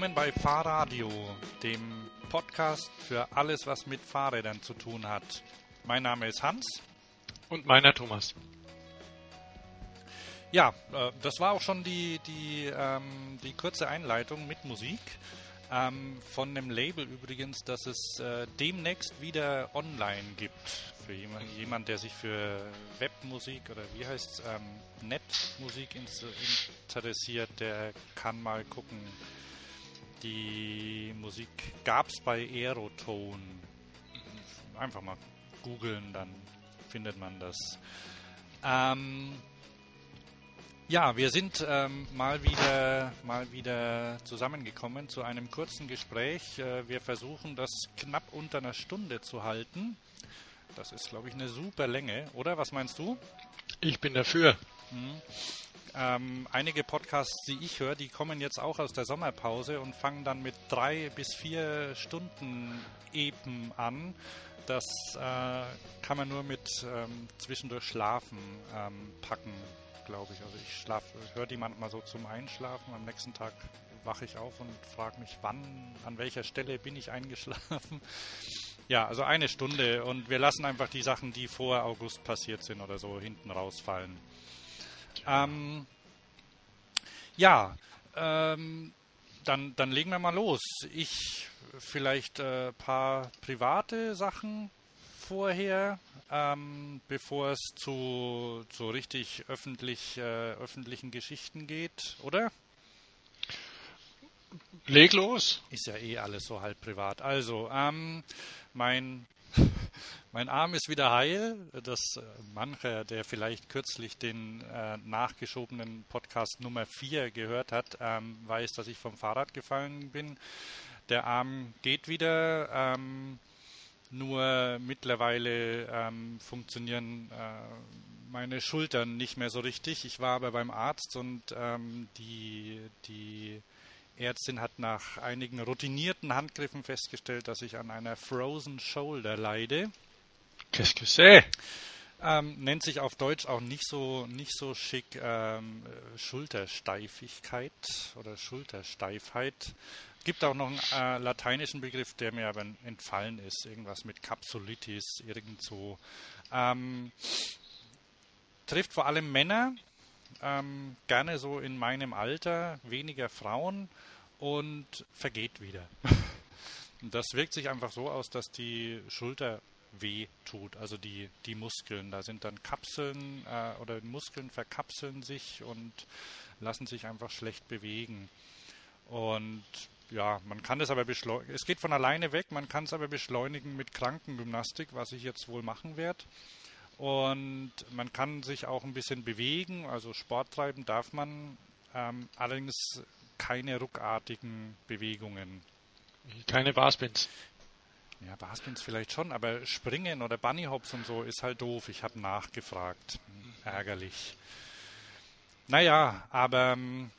willkommen bei Fahrradio, dem Podcast für alles, was mit Fahrrädern zu tun hat. Mein Name ist Hans. Und meiner Thomas. Ja, äh, das war auch schon die, die, ähm, die kurze Einleitung mit Musik. Ähm, von dem Label übrigens, dass es äh, demnächst wieder online gibt. Für jemand, jemand, der sich für Webmusik oder wie heißt es, ähm, Netmusik interessiert, der kann mal gucken. Die Musik gab es bei Aerotone. Einfach mal googeln, dann findet man das. Ähm, ja, wir sind ähm, mal wieder mal wieder zusammengekommen zu einem kurzen Gespräch. Äh, wir versuchen das knapp unter einer Stunde zu halten. Das ist, glaube ich, eine super Länge, oder? Was meinst du? Ich bin dafür. Mhm. Ähm, einige Podcasts, die ich höre, die kommen jetzt auch aus der Sommerpause und fangen dann mit drei bis vier Stunden Epen an. Das äh, kann man nur mit ähm, zwischendurch Schlafen ähm, packen glaube ich. Also ich schlafe, höre die manchmal so zum Einschlafen. Am nächsten Tag wache ich auf und frage mich, wann, an welcher Stelle bin ich eingeschlafen. Ja, also eine Stunde und wir lassen einfach die Sachen, die vor August passiert sind oder so, hinten rausfallen. Ähm, ja, ähm, dann, dann legen wir mal los. Ich vielleicht ein äh, paar private Sachen vorher, ähm, bevor es zu, zu richtig öffentlich, äh, öffentlichen Geschichten geht, oder? Leg los. Ist ja eh alles so halb privat. Also, ähm, mein, mein Arm ist wieder heil. Das äh, mancher, der vielleicht kürzlich den äh, nachgeschobenen Podcast Nummer 4 gehört hat, ähm, weiß, dass ich vom Fahrrad gefallen bin. Der Arm geht wieder. Ähm, nur mittlerweile ähm, funktionieren äh, meine Schultern nicht mehr so richtig. Ich war aber beim Arzt und ähm, die, die Ärztin hat nach einigen routinierten Handgriffen festgestellt, dass ich an einer Frozen Shoulder leide. Qu'est-ce que c'est? Ähm, nennt sich auf Deutsch auch nicht so nicht so schick ähm, Schultersteifigkeit oder Schultersteifheit. Gibt auch noch einen äh, lateinischen Begriff, der mir aber entfallen ist. Irgendwas mit Capsulitis, irgend so. Ähm, trifft vor allem Männer, ähm, gerne so in meinem Alter, weniger Frauen und vergeht wieder. das wirkt sich einfach so aus, dass die Schulter weh tut, also die, die Muskeln. Da sind dann Kapseln äh, oder Muskeln verkapseln sich und lassen sich einfach schlecht bewegen. Und ja, man kann es aber beschleunigen. Es geht von alleine weg, man kann es aber beschleunigen mit Krankengymnastik, was ich jetzt wohl machen werde. Und man kann sich auch ein bisschen bewegen, also Sport treiben darf man, ähm, allerdings keine ruckartigen Bewegungen. Keine Barspins. Ja, Barspins vielleicht schon, aber Springen oder Bunnyhops und so ist halt doof. Ich habe nachgefragt. Ärgerlich. Naja, aber ähm,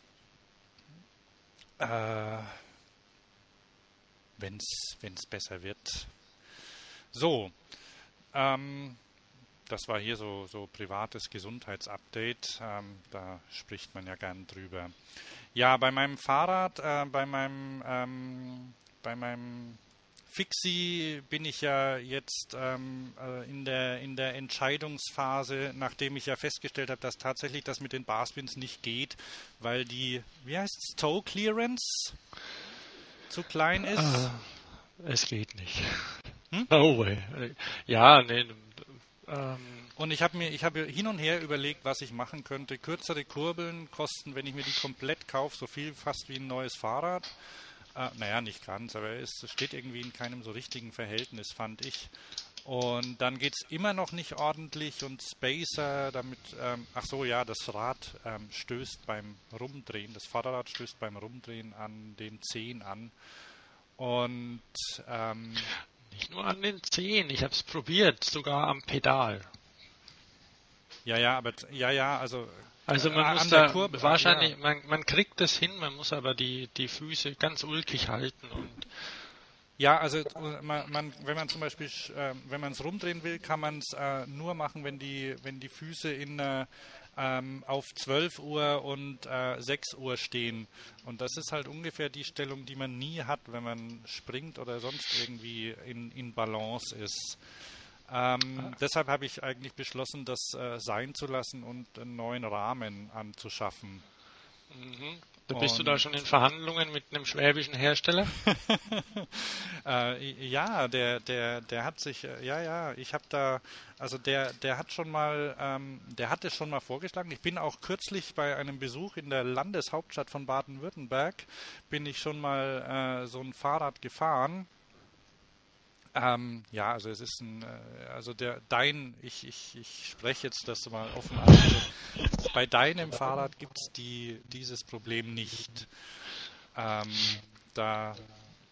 äh, wenn es besser wird. So, ähm, das war hier so, so privates Gesundheitsupdate. Ähm, da spricht man ja gern drüber. Ja, bei meinem Fahrrad, äh, bei meinem, ähm, bei meinem Fixie bin ich ja jetzt ähm, äh, in, der, in der Entscheidungsphase, nachdem ich ja festgestellt habe, dass tatsächlich das mit den Barspins nicht geht, weil die, wie heißt es, Toe Clearance zu klein ist? Uh, es geht nicht. Hm? No way. Ja, nee. Ähm. Und ich habe mir, ich habe hin und her überlegt, was ich machen könnte. Kürzere Kurbeln kosten, wenn ich mir die komplett kaufe, so viel fast wie ein neues Fahrrad. Äh, naja, nicht ganz, aber es steht irgendwie in keinem so richtigen Verhältnis, fand ich. Und dann geht es immer noch nicht ordentlich und Spacer damit, ähm, ach so, ja, das Rad ähm, stößt beim Rumdrehen, das Vorderrad stößt beim Rumdrehen an den Zehen an. Und ähm, nicht nur an den Zehen, ich habe es probiert, sogar am Pedal. Ja, ja, aber ja, ja, also also man muss da Kurve, wahrscheinlich, ja. man, man kriegt das hin, man muss aber die, die Füße ganz ulkig halten und ja, also man, man, wenn man zum Beispiel, äh, wenn man es rumdrehen will, kann man es äh, nur machen, wenn die, wenn die Füße in, äh, ähm, auf 12 Uhr und äh, 6 Uhr stehen. Und das ist halt ungefähr die Stellung, die man nie hat, wenn man springt oder sonst irgendwie in, in Balance ist. Ähm, ah. Deshalb habe ich eigentlich beschlossen, das äh, sein zu lassen und einen neuen Rahmen anzuschaffen. Mhm. Bist du da schon in Verhandlungen mit einem schwäbischen Hersteller? äh, ja, der, der, der hat sich, äh, ja, ja, ich habe da, also der, der hat schon mal, ähm, der hat es schon mal vorgeschlagen. Ich bin auch kürzlich bei einem Besuch in der Landeshauptstadt von Baden-Württemberg, bin ich schon mal äh, so ein Fahrrad gefahren ähm, ja, also es ist ein, äh, also der dein, ich, ich, ich spreche jetzt das mal offen an. Also bei deinem Fahrrad gibt es die, dieses Problem nicht. Ähm, da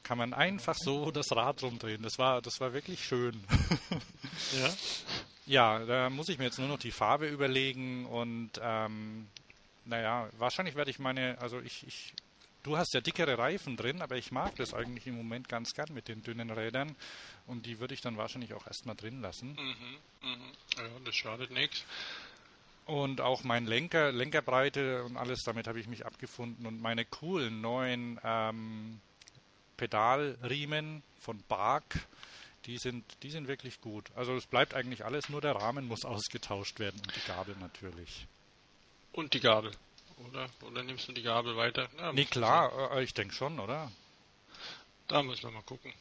kann man einfach so das Rad rumdrehen. Das war, das war wirklich schön. ja. Ja, da muss ich mir jetzt nur noch die Farbe überlegen und ähm, naja, wahrscheinlich werde ich meine, also ich, ich Du hast ja dickere Reifen drin, aber ich mag das eigentlich im Moment ganz gern mit den dünnen Rädern und die würde ich dann wahrscheinlich auch erstmal drin lassen. Mhm, mh. Ja, das schadet nichts. Und auch mein Lenker, Lenkerbreite und alles, damit habe ich mich abgefunden und meine coolen neuen ähm, Pedalriemen von Bark, die sind, die sind wirklich gut. Also es bleibt eigentlich alles, nur der Rahmen muss ausgetauscht werden und die Gabel natürlich. Und die Gabel. Oder, oder nimmst du die Gabel weiter? Ja, nee, klar, äh, ich denke schon, oder? Da müssen wir mal gucken.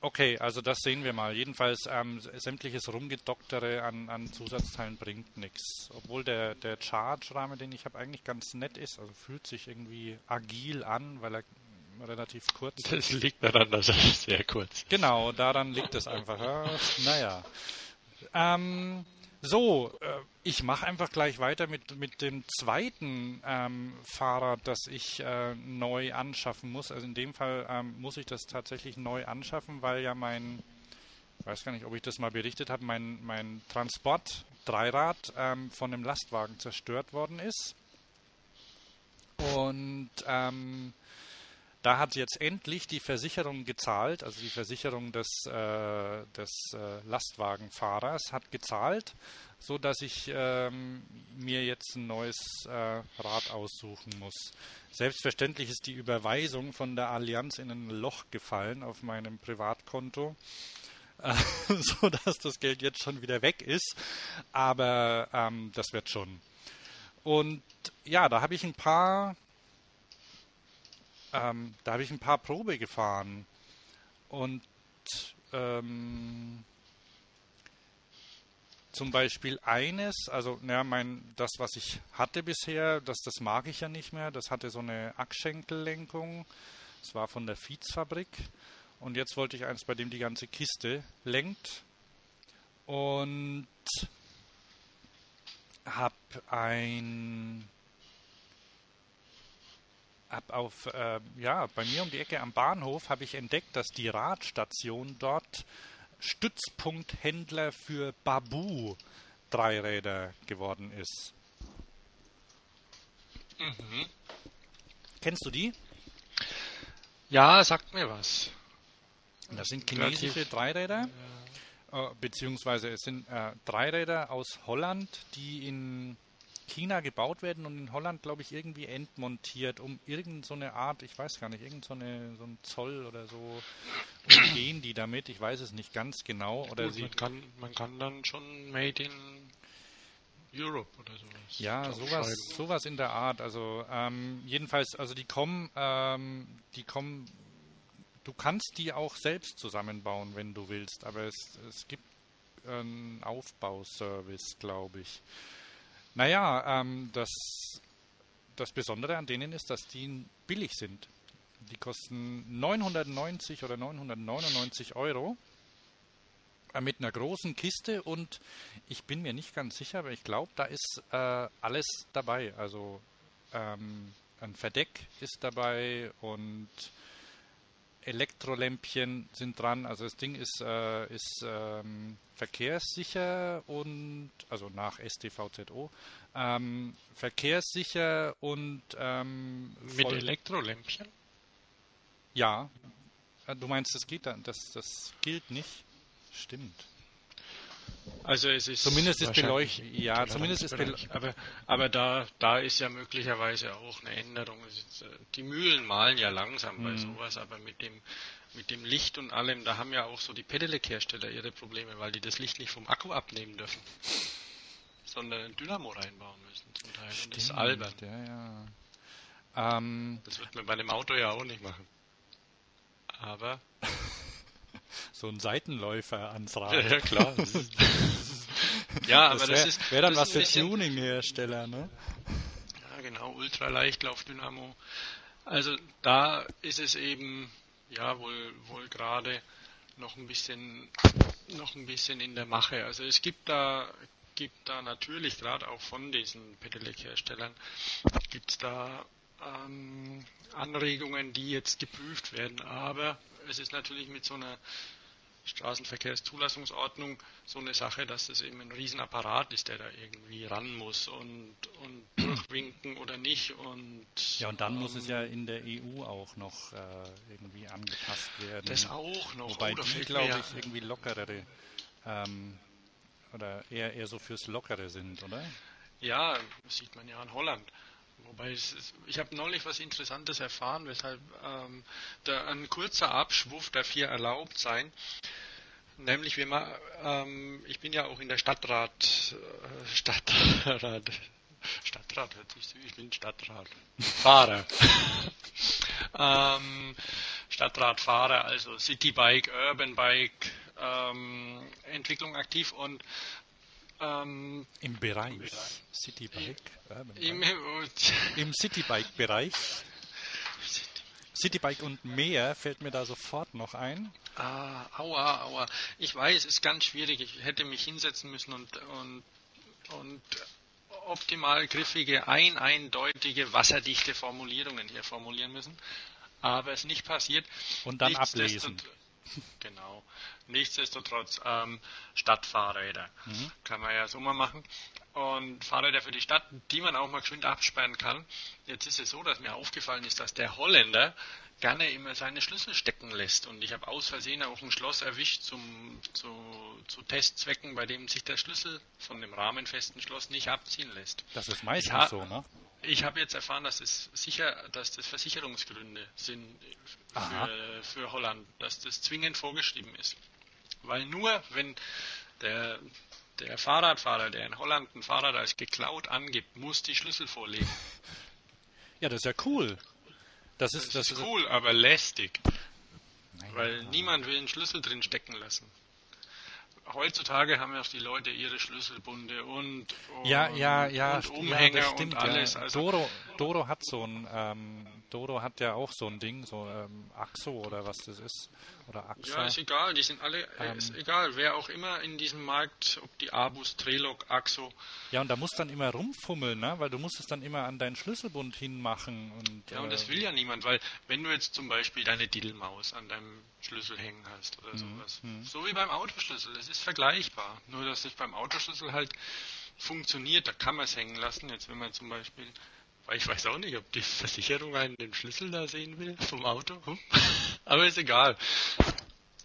Okay, also das sehen wir mal. Jedenfalls ähm, sämtliches Rumgedoktere an, an Zusatzteilen bringt nichts. Obwohl der, der Charge-Rahmen, den ich habe, eigentlich ganz nett ist. Also fühlt sich irgendwie agil an, weil er relativ kurz ist. Das liegt daran, dass er sehr kurz ist. Genau, daran liegt es einfach. Ja, naja. Ähm, so, äh, ich mache einfach gleich weiter mit, mit dem zweiten ähm, Fahrrad, das ich äh, neu anschaffen muss. Also in dem Fall ähm, muss ich das tatsächlich neu anschaffen, weil ja mein, ich weiß gar nicht, ob ich das mal berichtet habe, mein, mein Transport-Dreirad ähm, von einem Lastwagen zerstört worden ist. Und ähm, da hat jetzt endlich die Versicherung gezahlt, also die Versicherung des, äh, des äh, Lastwagenfahrers hat gezahlt, so dass ich ähm, mir jetzt ein neues äh, Rad aussuchen muss. Selbstverständlich ist die Überweisung von der Allianz in ein Loch gefallen auf meinem Privatkonto, äh, so dass das Geld jetzt schon wieder weg ist, aber ähm, das wird schon. Und ja, da habe ich ein paar ähm, da habe ich ein paar Probe gefahren. Und ähm, zum Beispiel eines, also ja, mein, das, was ich hatte bisher, das, das mag ich ja nicht mehr. Das hatte so eine Achschenkellenkung. Das war von der Fietsfabrik. Und jetzt wollte ich eins, bei dem die ganze Kiste lenkt. Und habe ein hab auf, äh, ja, bei mir um die Ecke am Bahnhof habe ich entdeckt, dass die Radstation dort Stützpunkthändler für Babu Dreiräder geworden ist. Mhm. Kennst du die? Ja, sagt mir was. Das sind chinesische Relativ, Dreiräder, ja. äh, beziehungsweise es sind äh, Dreiräder aus Holland, die in China gebaut werden und in Holland, glaube ich, irgendwie entmontiert, um irgendeine so Art, ich weiß gar nicht, irgendeine so, so ein Zoll oder so umgehen die damit, ich weiß es nicht ganz genau. Oder Gut, sie man, kann, man kann dann schon Made in Europe oder sowas. Ja, sowas, sowas in der Art. Also ähm, jedenfalls, also die kommen, ähm, die kommen, du kannst die auch selbst zusammenbauen, wenn du willst, aber es, es gibt einen Aufbauservice, glaube ich. Naja, ähm, das, das Besondere an denen ist, dass die billig sind. Die kosten 990 oder 999 Euro äh, mit einer großen Kiste und ich bin mir nicht ganz sicher, aber ich glaube, da ist äh, alles dabei. Also ähm, ein Verdeck ist dabei und Elektrolämpchen sind dran. Also das Ding ist, äh, ist ähm, verkehrssicher und, also nach STVZO, ähm, verkehrssicher und ähm, mit Elektrolämpchen? Ja. Äh, du meinst, das geht dann, das, das gilt nicht? Stimmt. Also es ist zumindest ist beleuchtet, ja, zumindest ist beleuchtet. Aber, aber da, da ist ja möglicherweise auch eine Änderung. Äh, die Mühlen malen ja langsam bei mhm. sowas, aber mit dem, mit dem Licht und allem, da haben ja auch so die Pedelec-Hersteller ihre Probleme, weil die das Licht nicht vom Akku abnehmen dürfen, sondern ein Dynamo reinbauen müssen zum Teil. Stimmt, und das ist albern. Ja, ja. Ähm, das wird man bei dem Auto ja auch nicht machen. Aber so ein Seitenläufer ans Rad. Ja, klar. ja, aber das, wär, das ist. Wäre dann was für Tuning-Hersteller, ne? Ja, genau, Ultraleichtlaufdynamo. Also da ist es eben, ja, wohl, wohl gerade noch ein bisschen, noch ein bisschen in der Mache. Also es gibt da, gibt da natürlich gerade auch von diesen Pedelec-Herstellern, gibt es da ähm, Anregungen, die jetzt geprüft werden, aber es ist natürlich mit so einer Straßenverkehrszulassungsordnung so eine Sache, dass es eben ein Riesenapparat ist, der da irgendwie ran muss und, und durchwinken oder nicht. Und, ja, und dann ähm, muss es ja in der EU auch noch äh, irgendwie angepasst werden. Das auch noch. Wobei oh, die, glaube ich, irgendwie lockerere ähm, oder eher, eher so fürs Lockere sind, oder? Ja, das sieht man ja in Holland. Wobei ist, ich habe neulich was Interessantes erfahren, weshalb ähm, da ein kurzer Abschwuff darf hier erlaubt sein. Nämlich, wir mal, ähm, ich bin ja auch in der Stadtrat, äh, Stadtrat, Stadtrat hört sich so, ich bin Stadtrat, Fahrer. ähm, Stadtratfahrer, also Citybike, Urban Bike, ähm, Entwicklung aktiv und ähm, Im Bereich. Citybike, Im, Im Citybike-Bereich. Citybike und mehr fällt mir da sofort noch ein. Ah, aua, aua. Ich weiß, es ist ganz schwierig. Ich hätte mich hinsetzen müssen und, und, und optimal griffige, ein, eindeutige, wasserdichte Formulierungen hier formulieren müssen. Aber es ist nicht passiert. Und dann ablesen. Genau. Nichtsdestotrotz ähm, Stadtfahrräder. Mhm. Kann man ja so mal machen. Und Fahrräder für die Stadt, die man auch mal geschwind absperren kann. Jetzt ist es so, dass mir aufgefallen ist, dass der Holländer gerne immer seine Schlüssel stecken lässt. Und ich habe aus Versehen auch ein Schloss erwischt zum, zu, zu Testzwecken, bei dem sich der Schlüssel von dem rahmenfesten Schloss nicht abziehen lässt. Das ist meistens so, ne? Ich habe jetzt erfahren, dass es sicher, dass das Versicherungsgründe sind für, für, Holland, dass das zwingend vorgeschrieben ist. Weil nur wenn der, der Fahrradfahrer, der in Holland ein Fahrrad als geklaut angibt, muss die Schlüssel vorlegen. Ja, das ist ja cool. Das ist, das, das ist cool, aber lästig. Nein, weil nein. niemand will einen Schlüssel drin stecken lassen heutzutage haben ja auch die Leute ihre Schlüsselbunde und, und, ja, ja, ja, und Umhänger ja, stimmt, und alles. Ja. Also Doro, Doro hat so ein, ähm, Doro hat ja auch so ein Ding, so ähm, Axo oder was das ist. Oder AXA. Ja, ist egal, die sind alle, äh, ähm, ist egal, wer auch immer in diesem Markt, ob die Abus, Trelog, Axo. Ja, und da musst dann immer rumfummeln, ne? weil du musst es dann immer an deinen Schlüsselbund hinmachen. Und, ja, und das äh, will ja niemand, weil wenn du jetzt zum Beispiel deine Diddelmaus an deinem Schlüssel hängen hast oder mhm, sowas, mhm. so wie beim Autoschlüssel, es ist vergleichbar, nur dass es beim Autoschlüssel halt funktioniert, da kann man es hängen lassen, jetzt wenn man zum Beispiel ich weiß auch nicht, ob die Versicherung einen den Schlüssel da sehen will vom Auto. Hm? Aber ist egal.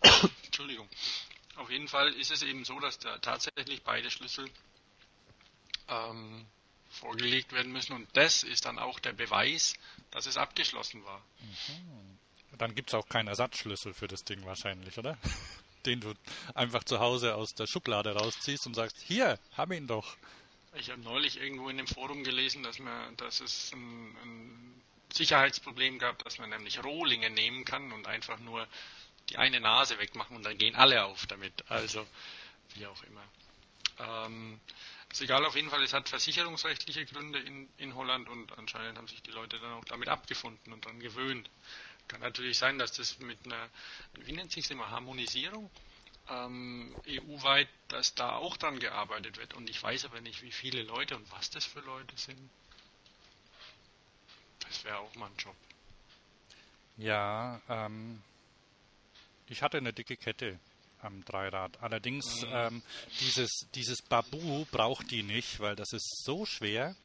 Entschuldigung. Auf jeden Fall ist es eben so, dass da tatsächlich beide Schlüssel ähm, vorgelegt werden müssen und das ist dann auch der Beweis, dass es abgeschlossen war. Mhm. Dann gibt es auch keinen Ersatzschlüssel für das Ding wahrscheinlich, oder? Den du einfach zu Hause aus der Schublade rausziehst und sagst, hier, hab ihn doch. Ich habe neulich irgendwo in dem Forum gelesen, dass man, dass es ein, ein Sicherheitsproblem gab, dass man nämlich Rohlinge nehmen kann und einfach nur die eine Nase wegmachen und dann gehen alle auf damit. Also wie auch immer. Ähm, ist egal, auf jeden Fall, es hat versicherungsrechtliche Gründe in, in Holland und anscheinend haben sich die Leute dann auch damit abgefunden und dann gewöhnt. Kann natürlich sein, dass das mit einer, wie nennt sich es immer, Harmonisierung ähm, EU-weit, dass da auch dran gearbeitet wird. Und ich weiß aber nicht, wie viele Leute und was das für Leute sind. Das wäre auch mal ein Job. Ja, ähm, ich hatte eine dicke Kette am Dreirad. Allerdings mhm. ähm, dieses, dieses Babu braucht die nicht, weil das ist so schwer.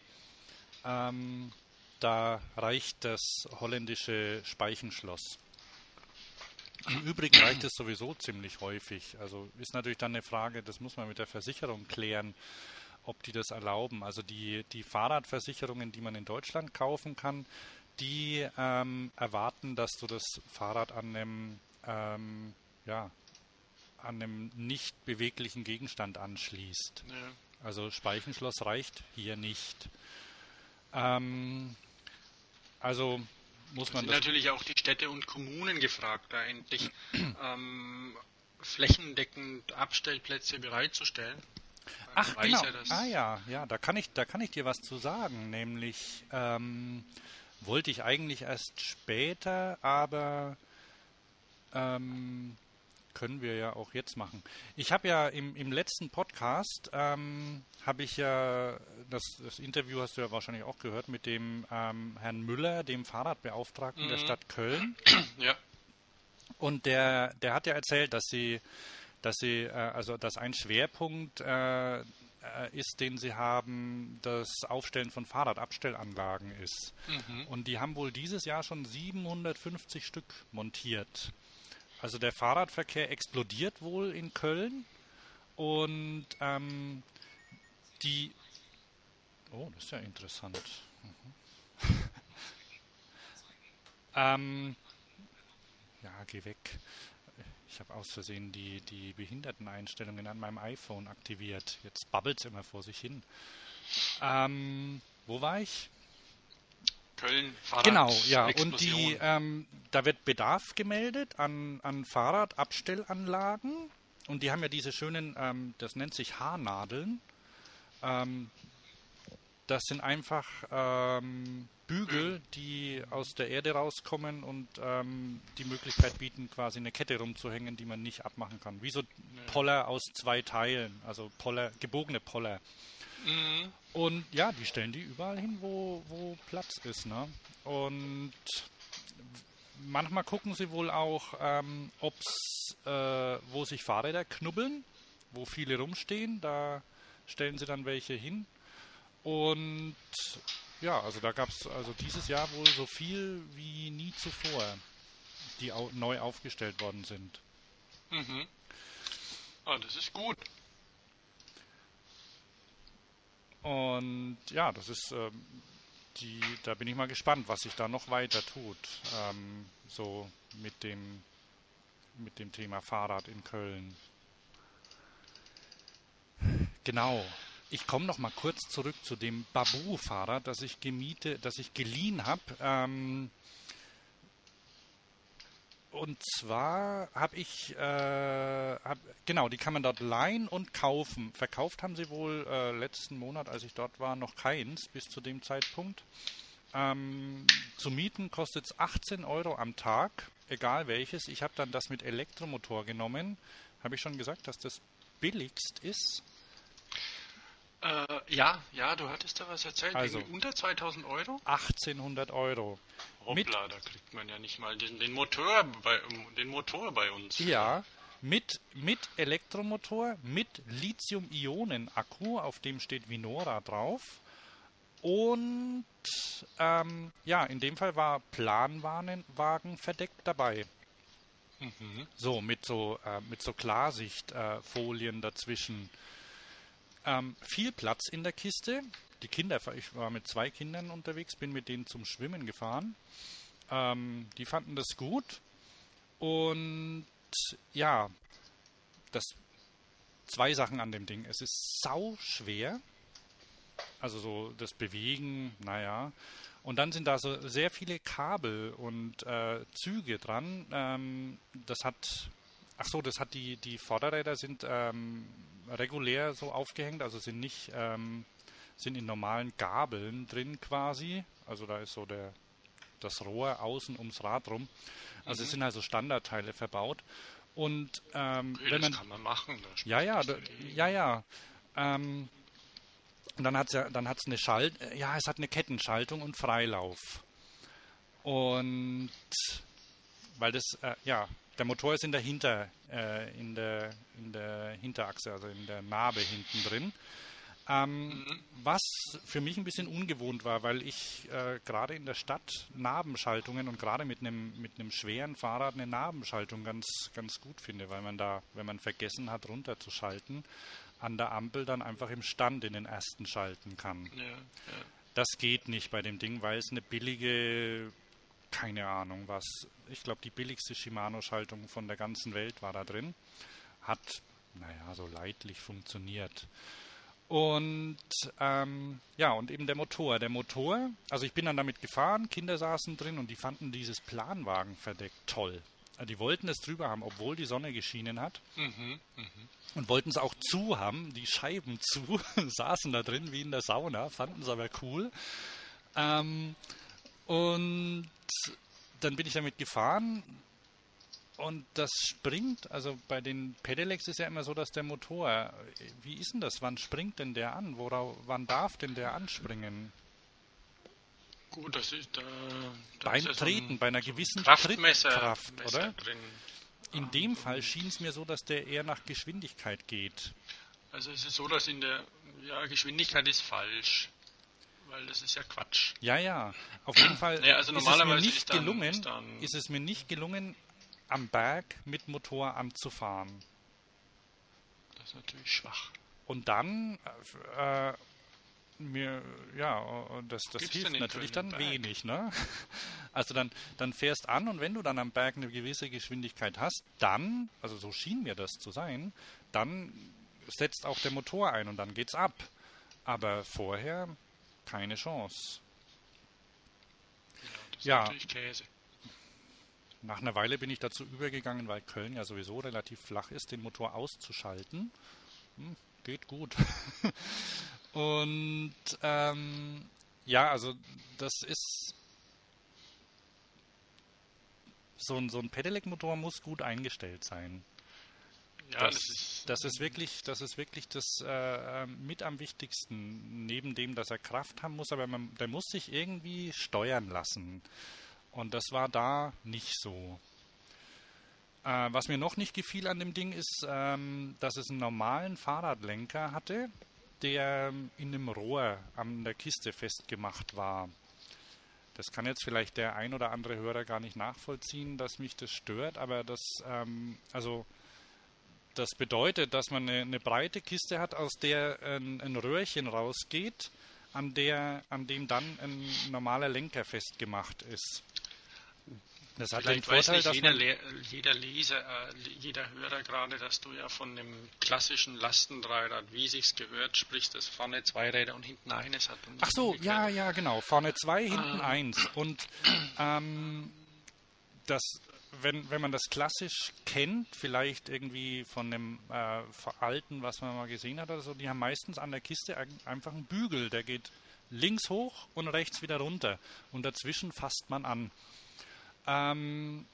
Ähm, da reicht das holländische Speichenschloss. Im Übrigen reicht es sowieso ziemlich häufig. Also ist natürlich dann eine Frage, das muss man mit der Versicherung klären, ob die das erlauben. Also die, die Fahrradversicherungen, die man in Deutschland kaufen kann, die ähm, erwarten, dass du das Fahrrad an einem, ähm, ja, an einem nicht beweglichen Gegenstand anschließt. Ja. Also Speichenschloss reicht hier nicht. Ähm, also muss man. Sind natürlich auch die Städte und Kommunen gefragt, da endlich ähm, flächendeckend Abstellplätze bereitzustellen. Ach genau. Ja, ah ja, ja, da kann ich, da kann ich dir was zu sagen. Nämlich ähm, wollte ich eigentlich erst später, aber ähm, können wir ja auch jetzt machen. Ich habe ja im, im letzten Podcast, ähm, habe ich ja, das, das, Interview hast du ja wahrscheinlich auch gehört, mit dem ähm, Herrn Müller, dem Fahrradbeauftragten mhm. der Stadt Köln. Ja. Und der, der hat ja erzählt, dass sie, dass sie, äh, also dass ein Schwerpunkt äh, äh ist, den sie haben, das Aufstellen von Fahrradabstellanlagen ist. Mhm. Und die haben wohl dieses Jahr schon 750 Stück montiert. Also der Fahrradverkehr explodiert wohl in Köln und ähm, die. Oh, das ist ja interessant. Mhm. ähm, ja, geh weg. Ich habe aus Versehen die, die Behinderteneinstellungen an meinem iPhone aktiviert. Jetzt babbelt es immer vor sich hin. Ähm, wo war ich? Köln Fahrrad. Genau, ja. Und die, ähm, da wird Bedarf gemeldet an, an Fahrradabstellanlagen. Und die haben ja diese schönen, ähm, das nennt sich Haarnadeln. Ähm, das sind einfach ähm, Bügel, die aus der Erde rauskommen und ähm, die Möglichkeit bieten, quasi eine Kette rumzuhängen, die man nicht abmachen kann. Wie so Poller aus zwei Teilen, also Poller, gebogene Poller. Mhm. Und ja, die stellen die überall hin, wo, wo Platz ist. Ne? Und manchmal gucken sie wohl auch, ähm, ob's, äh, wo sich Fahrräder knubbeln, wo viele rumstehen. Da stellen sie dann welche hin. Und ja, also da gab es also dieses Jahr wohl so viel wie nie zuvor, die au neu aufgestellt worden sind. Mhm. Ah, das ist gut. Und ja, das ist ähm, die, da bin ich mal gespannt, was sich da noch weiter tut. Ähm, so mit dem mit dem Thema Fahrrad in Köln. Genau. Ich komme noch mal kurz zurück zu dem Babu-Fahrrad, das ich gemiete, das ich geliehen habe. Ähm, und zwar habe ich, äh, hab, genau, die kann man dort leihen und kaufen. Verkauft haben sie wohl äh, letzten Monat, als ich dort war, noch keins bis zu dem Zeitpunkt. Ähm, zu mieten kostet es 18 Euro am Tag, egal welches. Ich habe dann das mit Elektromotor genommen. Habe ich schon gesagt, dass das billigst ist? Äh, ja, ja, du hattest da was erzählt. Also, unter 2000 Euro? 1800 Euro. Hoppla, da kriegt man ja nicht mal den, den, Motor, bei, den Motor bei uns. Ja, mit, mit Elektromotor, mit Lithium-Ionen-Akku, auf dem steht Vinora drauf. Und ähm, ja, in dem Fall war Planwagen verdeckt dabei. Mhm. So, mit so, äh, mit so Klarsichtfolien äh, dazwischen. Ähm, viel Platz in der Kiste. Die Kinder, ich war mit zwei Kindern unterwegs, bin mit denen zum Schwimmen gefahren. Ähm, die fanden das gut. Und ja, das zwei Sachen an dem Ding. Es ist sau schwer. Also so das Bewegen, naja. Und dann sind da so sehr viele Kabel und äh, Züge dran. Ähm, das hat, ach so, das hat die, die Vorderräder sind ähm, regulär so aufgehängt, also sind nicht, ähm, sind in normalen Gabeln drin quasi. Also da ist so der, das Rohr außen ums Rad rum. Also mhm. es sind also Standardteile verbaut. Und ähm, okay, wenn man, das kann man machen. Ja, ja, da, ja, ja. Ähm, und dann hat es ja, dann hat's eine Schalt, ja, es hat eine Kettenschaltung und Freilauf. Und weil das, äh, ja, der Motor ist in der Hinter, äh, in der, in der Hinterachse, also in der Narbe hinten drin. Ähm, mhm. Was für mich ein bisschen ungewohnt war, weil ich äh, gerade in der Stadt Nabenschaltungen und gerade mit einem mit einem schweren Fahrrad eine Nabenschaltung ganz ganz gut finde, weil man da, wenn man vergessen hat runterzuschalten, an der Ampel dann einfach im Stand in den ersten schalten kann. Ja, ja. Das geht nicht bei dem Ding, weil es eine billige, keine Ahnung was, ich glaube die billigste Shimano-Schaltung von der ganzen Welt war da drin. Hat, naja, so leidlich funktioniert. Und ähm, ja, und eben der Motor. Der Motor, also ich bin dann damit gefahren, Kinder saßen drin und die fanden dieses Planwagenverdeck toll. Die wollten es drüber haben, obwohl die Sonne geschienen hat. Mhm, mh. Und wollten es auch zu haben, die Scheiben zu, saßen da drin wie in der Sauna, fanden es aber cool. Ähm, und dann bin ich damit gefahren, und das springt, also bei den Pedelecs ist ja immer so, dass der Motor, wie ist denn das? Wann springt denn der an? Worauf, wann darf denn der anspringen? Gut, das ist da. Beim Treten, so bei einer gewissen Trittkraft, oder? Drin. In dem Fall schien es mir so, dass der eher nach Geschwindigkeit geht. Also es ist so, dass in der ja, Geschwindigkeit ist falsch. Weil das ist ja Quatsch. Ja, ja. Auf jeden Fall ja, also ist, es mir nicht gelungen, ist, dann, ist es mir nicht gelungen, am Berg mit Motor anzufahren. Das ist natürlich schwach. Und dann äh, mir, ja, das, das hilft natürlich dann Berg? wenig, ne? Also dann, dann fährst an und wenn du dann am Berg eine gewisse Geschwindigkeit hast, dann, also so schien mir das zu sein, dann setzt auch der Motor ein und dann geht's ab. Aber vorher keine Chance. Ja, das ja. ist Käse. Nach einer Weile bin ich dazu übergegangen, weil Köln ja sowieso relativ flach ist, den Motor auszuschalten. Hm, geht gut. Und ähm, ja, also das ist so ein, so ein Pedelec-Motor muss gut eingestellt sein. Ja, das, das, ist, das ist wirklich, das ist wirklich das äh, ähm, mit am wichtigsten, neben dem, dass er Kraft haben muss, aber man, der muss sich irgendwie steuern lassen. Und das war da nicht so. Äh, was mir noch nicht gefiel an dem Ding ist, ähm, dass es einen normalen Fahrradlenker hatte, der ähm, in einem Rohr an der Kiste festgemacht war. Das kann jetzt vielleicht der ein oder andere Hörer gar nicht nachvollziehen, dass mich das stört, aber das, ähm, also das bedeutet, dass man eine, eine, breite Kiste hat, aus der ein, ein Röhrchen rausgeht, an, der, an dem dann ein normaler Lenker festgemacht ist. Das hat Vielleicht den Vorteil, weiß nicht jeder, Le jeder Leser, äh, jeder Hörer gerade, dass du ja von dem klassischen Lastendreirad, wie sich's gehört, sprichst, das vorne zwei Räder und hinten eines hat. Ach so, ja, ja, genau. Vorne zwei, hinten ah. eins. Und ähm, das, wenn, wenn man das klassisch kennt, vielleicht irgendwie von dem äh, alten, was man mal gesehen hat oder so, die haben meistens an der Kiste einfach einen Bügel, der geht links hoch und rechts wieder runter. Und dazwischen fasst man an. Ähm,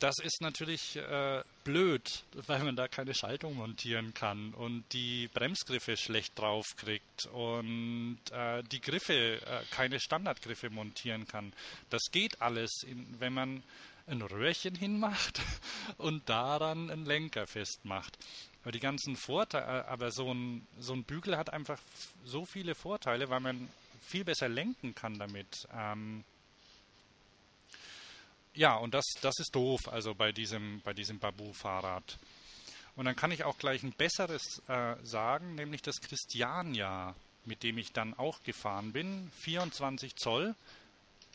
das ist natürlich äh, blöd, weil man da keine Schaltung montieren kann und die Bremsgriffe schlecht draufkriegt und äh, die Griffe, äh, keine Standardgriffe montieren kann. Das geht alles, in, wenn man ein Röhrchen hinmacht und daran einen Lenker festmacht. Aber die ganzen Vorteile, aber so ein, so ein Bügel hat einfach so viele Vorteile, weil man viel besser lenken kann damit. Ähm, ja, und das, das ist doof, also bei diesem, bei diesem Babu-Fahrrad. Und dann kann ich auch gleich ein besseres äh, sagen, nämlich das Christiania, mit dem ich dann auch gefahren bin. 24 Zoll,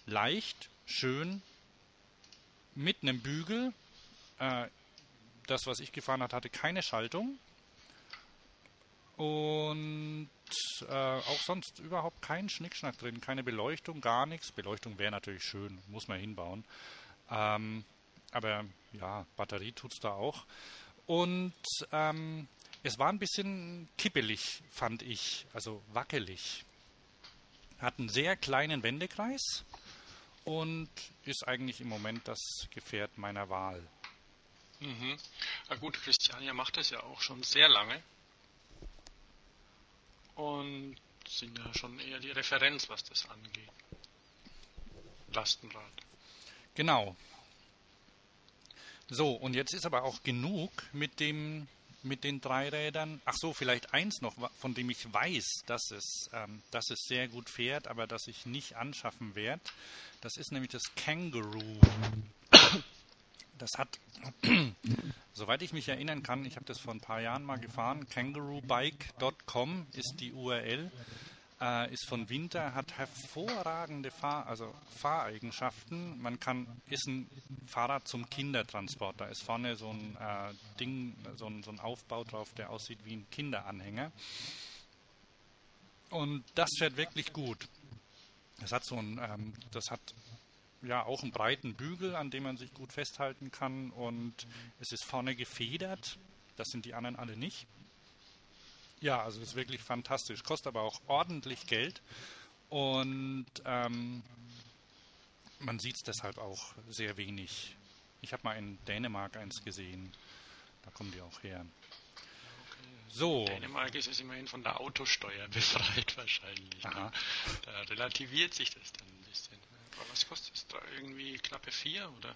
leicht, schön, mit einem Bügel. Äh, das, was ich gefahren habe, hatte keine Schaltung. Und äh, auch sonst überhaupt keinen Schnickschnack drin, keine Beleuchtung, gar nichts. Beleuchtung wäre natürlich schön, muss man hinbauen. Ähm, aber ja, Batterie tut es da auch. Und ähm, es war ein bisschen kippelig, fand ich, also wackelig. Hat einen sehr kleinen Wendekreis und ist eigentlich im Moment das Gefährt meiner Wahl. Mhm. Na gut, Christiania macht das ja auch schon sehr lange. Und sind ja schon eher die Referenz, was das angeht. Lastenrad. Genau. So, und jetzt ist aber auch genug mit dem mit den drei Rädern. Ach so, vielleicht eins noch, von dem ich weiß, dass es, ähm, dass es sehr gut fährt, aber das ich nicht anschaffen werde. Das ist nämlich das Kangaroo. Das hat, soweit ich mich erinnern kann, ich habe das vor ein paar Jahren mal gefahren, kangaroobike.com ist die URL äh, ist von Winter, hat hervorragende Fahr also Fahreigenschaften. Man kann, ist ein Fahrrad zum Kindertransport. Da ist vorne so ein äh, Ding, so ein, so ein Aufbau drauf, der aussieht wie ein Kinderanhänger. Und das fährt wirklich gut. Das hat so ein, ähm, das hat ja auch einen breiten Bügel, an dem man sich gut festhalten kann und es ist vorne gefedert. Das sind die anderen alle nicht. Ja, also ist wirklich fantastisch. Kostet aber auch ordentlich Geld. Und ähm, man sieht es deshalb auch sehr wenig. Ich habe mal in Dänemark eins gesehen. Da kommen die auch her. So. Dänemark ist es immerhin von der Autosteuer befreit wahrscheinlich. Ne? Da relativiert sich das dann ein bisschen. Aber was kostet es da? Irgendwie knappe vier oder?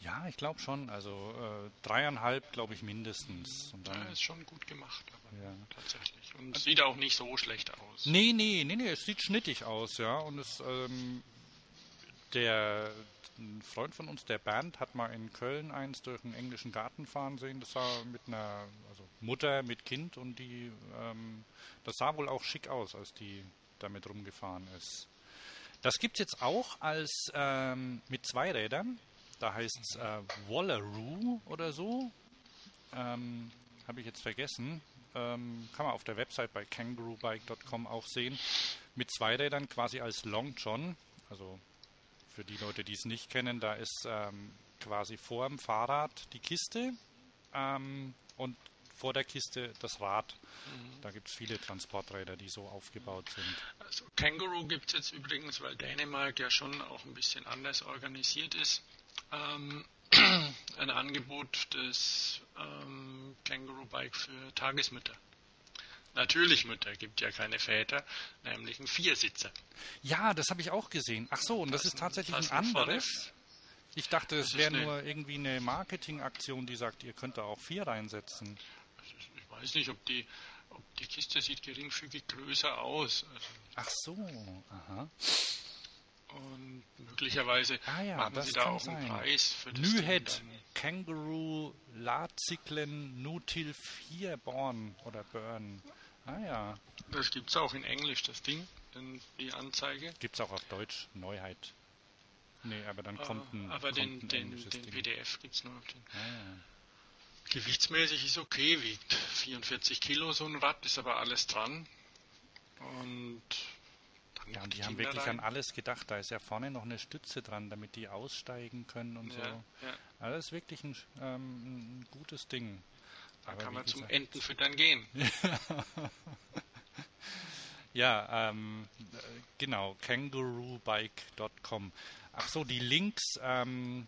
Ja, ich glaube schon. Also äh, dreieinhalb, glaube ich, mindestens. Und dann, ja, ist schon gut gemacht, aber ja. tatsächlich. Und es sieht auch nicht so schlecht aus. Nee, nee, nee, nee, es sieht schnittig aus, ja. Und es, ähm, der ein Freund von uns, der Bernd, hat mal in Köln eins durch einen englischen Garten fahren sehen. Das war mit einer also Mutter mit Kind und die, ähm, das sah wohl auch schick aus, als die damit rumgefahren ist. Das gibt es jetzt auch als ähm, mit zwei Rädern. Da heißt es äh, Wallaroo oder so. Ähm, Habe ich jetzt vergessen. Ähm, kann man auf der Website bei kangaroobike.com auch sehen. Mit zwei Rädern quasi als Long John. Also für die Leute, die es nicht kennen, da ist ähm, quasi vor dem Fahrrad die Kiste ähm, und vor der Kiste das Rad. Mhm. Da gibt es viele Transporträder, die so aufgebaut sind. Also Kangaroo gibt es jetzt übrigens, weil Dänemark ja schon auch ein bisschen anders organisiert ist ähm, ein Angebot des ähm, Kangaroo Bike für Tagesmütter. Natürlich Mütter, gibt ja keine Väter, nämlich ein Viersitzer. Ja, das habe ich auch gesehen. Ach so, und das, das ist tatsächlich ein anderes. Ich dachte, es wäre nur irgendwie eine Marketingaktion, die sagt, ihr könnt da auch vier reinsetzen. Ich weiß nicht, ob die, ob die Kiste sieht geringfügig größer aus. Also Ach so, aha. Und möglicherweise ah ja, machen Sie da auch einen Preis für das Nyhead Kangaroo Laziklen Nutil 4 Born oder Burn. Ah ja. Das gibt es auch in Englisch, das Ding, die Anzeige. Gibt es auch auf Deutsch, Neuheit. Nee, aber dann kommt ein. Aber den, den, den PDF gibt es nur auf den. Ah, ja. Gewichtsmäßig ist okay, wiegt 44 Kilo so ein Rad, ist aber alles dran. Und ja, und die haben wirklich rein. an alles gedacht. Da ist ja vorne noch eine Stütze dran, damit die aussteigen können und ja, so. Ja. Also das ist wirklich ein, ähm, ein gutes Ding. Da Aber kann man zum Entenfüttern gehen. ja, ähm, genau, kangaroobike.com. Ach so, die Links, ähm,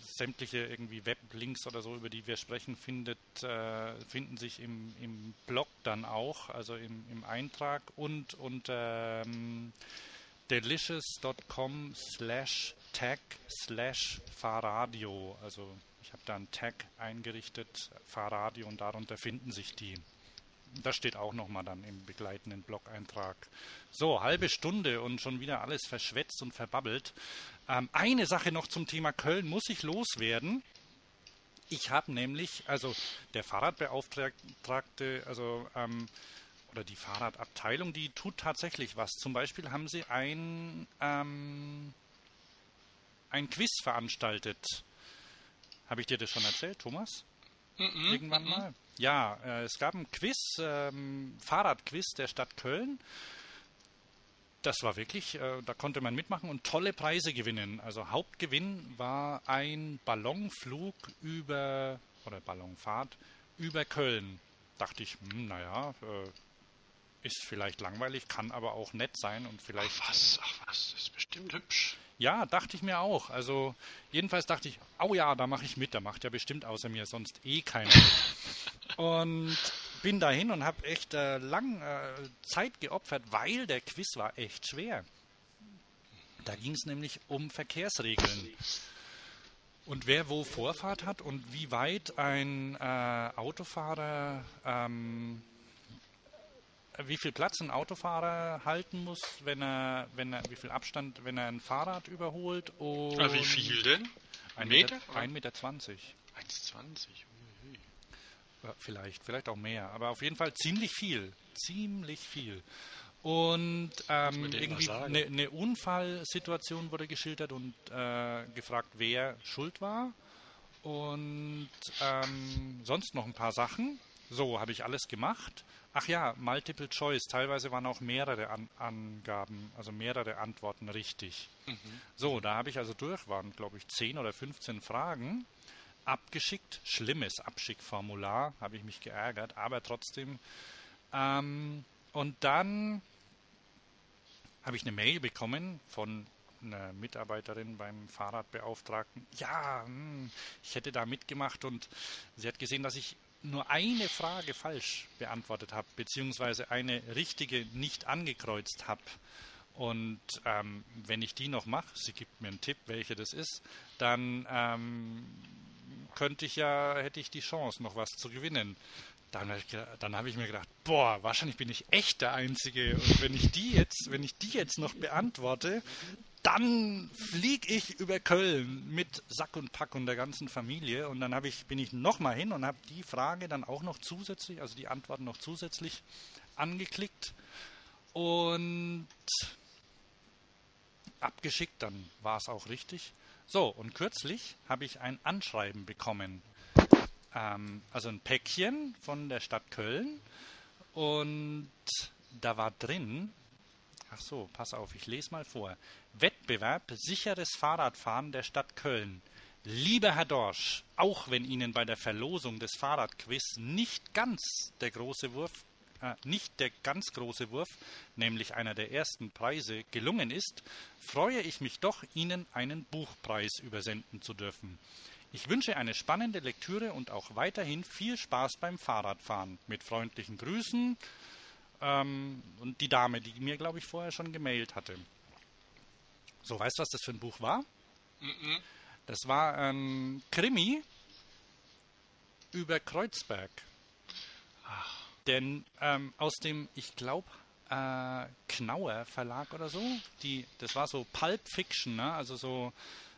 sämtliche irgendwie Weblinks oder so, über die wir sprechen, findet, äh, finden sich im, im Blog dann auch, also im, im Eintrag und unter ähm, delicious.com slash tag slash Fahrradio. Also ich habe da einen Tag eingerichtet, Fahrradio, und darunter finden sich die. Das steht auch nochmal dann im begleitenden Blog-Eintrag. So, halbe Stunde und schon wieder alles verschwätzt und verbabbelt. Ähm, eine Sache noch zum Thema Köln muss ich loswerden. Ich habe nämlich, also der Fahrradbeauftragte, also ähm, oder die Fahrradabteilung, die tut tatsächlich was. Zum Beispiel haben sie ein, ähm, ein Quiz veranstaltet. Habe ich dir das schon erzählt, Thomas? -mm, Irgendwann mm mal? Ja, äh, es gab ein Quiz, ähm, Fahrradquiz der Stadt Köln das war wirklich, äh, da konnte man mitmachen und tolle Preise gewinnen. Also Hauptgewinn war ein Ballonflug über, oder Ballonfahrt über Köln. Dachte ich, hm, naja, äh, ist vielleicht langweilig, kann aber auch nett sein und vielleicht. Ach was, ach was, ist bestimmt hübsch. Ja, dachte ich mir auch. Also jedenfalls dachte ich, oh ja, da mache ich mit, da macht ja bestimmt außer mir sonst eh keiner mit. und bin dahin und habe echt äh, lang äh, Zeit geopfert, weil der Quiz war echt schwer. Da ging es nämlich um Verkehrsregeln. Und wer wo Vorfahrt hat und wie weit ein äh, Autofahrer, ähm, wie viel Platz ein Autofahrer halten muss, wenn er, wenn er, wie viel Abstand, wenn er ein Fahrrad überholt und Ah, wie viel denn? Ein Meter? Meter, ein Meter zwanzig. 1,20. Ja, Vielleicht, vielleicht auch mehr, aber auf jeden Fall ziemlich viel, ziemlich viel. Und ähm, irgendwie eine, eine Unfallsituation wurde geschildert und äh, gefragt, wer schuld war. Und ähm, sonst noch ein paar Sachen. So, habe ich alles gemacht. Ach ja, Multiple Choice. Teilweise waren auch mehrere An Angaben, also mehrere Antworten richtig. So, da habe ich also durch, waren glaube ich 10 oder 15 Fragen abgeschickt. Schlimmes Abschickformular, habe ich mich geärgert, aber trotzdem. Ähm, und dann habe ich eine Mail bekommen von einer Mitarbeiterin beim Fahrradbeauftragten. Ja, hm, ich hätte da mitgemacht und sie hat gesehen, dass ich nur eine Frage falsch beantwortet habe, beziehungsweise eine richtige nicht angekreuzt habe. Und ähm, wenn ich die noch mache, sie gibt mir einen Tipp, welche das ist, dann ähm, könnte ich ja, hätte ich die Chance, noch was zu gewinnen. Dann habe ich, habe ich mir gedacht, boah, wahrscheinlich bin ich echt der Einzige. Und wenn ich die jetzt, wenn ich die jetzt noch beantworte, dann fliege ich über Köln mit Sack und Pack und der ganzen Familie. Und dann ich, bin ich nochmal hin und habe die Frage dann auch noch zusätzlich, also die Antworten noch zusätzlich angeklickt und abgeschickt. Dann war es auch richtig. So, und kürzlich habe ich ein Anschreiben bekommen. Ähm, also ein Päckchen von der Stadt Köln. Und da war drin, ach so, pass auf, ich lese mal vor. Wettbewerb sicheres Fahrradfahren der Stadt Köln. Lieber Herr Dorsch, auch wenn Ihnen bei der Verlosung des Fahrradquiz nicht ganz der große Wurf, äh, nicht der ganz große Wurf, nämlich einer der ersten Preise, gelungen ist, freue ich mich doch, Ihnen einen Buchpreis übersenden zu dürfen. Ich wünsche eine spannende Lektüre und auch weiterhin viel Spaß beim Fahrradfahren. Mit freundlichen Grüßen ähm, und die Dame, die mir, glaube ich, vorher schon gemailt hatte. So, weißt du, was das für ein Buch war? Mhm. Das war ein Krimi über Kreuzberg. Denn ähm, aus dem, ich glaube, äh, Knauer Verlag oder so, die, das war so Pulp Fiction, ne? also so,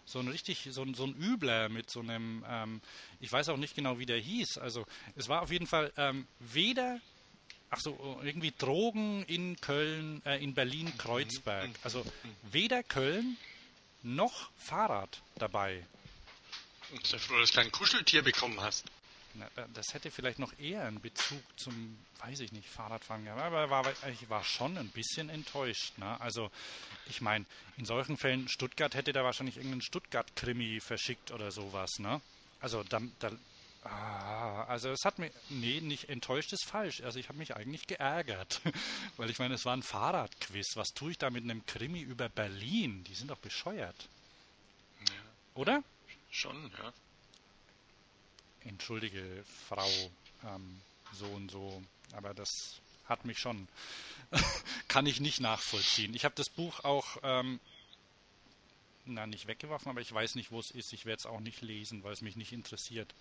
so ein richtig, so ein, so ein Übler mit so einem, ähm, ich weiß auch nicht genau, wie der hieß. Also es war auf jeden Fall ähm, weder, ach so, irgendwie Drogen in Köln, äh, in Berlin Kreuzberg. Also weder Köln noch Fahrrad dabei. Ich sei froh, dass du kein Kuscheltier bekommen hast. Da- das hätte vielleicht noch eher einen Bezug zum, weiß ich nicht, Fahrradfahren gehabt. Aber war, ich war schon ein bisschen enttäuscht. Ne? Also, ich meine, in solchen Fällen, Stuttgart hätte da wahrscheinlich irgendeinen Stuttgart-Krimi verschickt oder sowas. Ne? Also, da, da, ah, also es hat mir, nee, nicht enttäuscht ist falsch. Also, ich habe mich eigentlich geärgert. Weil ich meine, es war ein Fahrradquiz. Was tue ich da mit einem Krimi über Berlin? Die sind doch bescheuert. Oder? Schon, ja. Entschuldige Frau ähm, so und so, aber das hat mich schon, kann ich nicht nachvollziehen. Ich habe das Buch auch, ähm, na nicht weggeworfen, aber ich weiß nicht, wo es ist. Ich werde es auch nicht lesen, weil es mich nicht interessiert.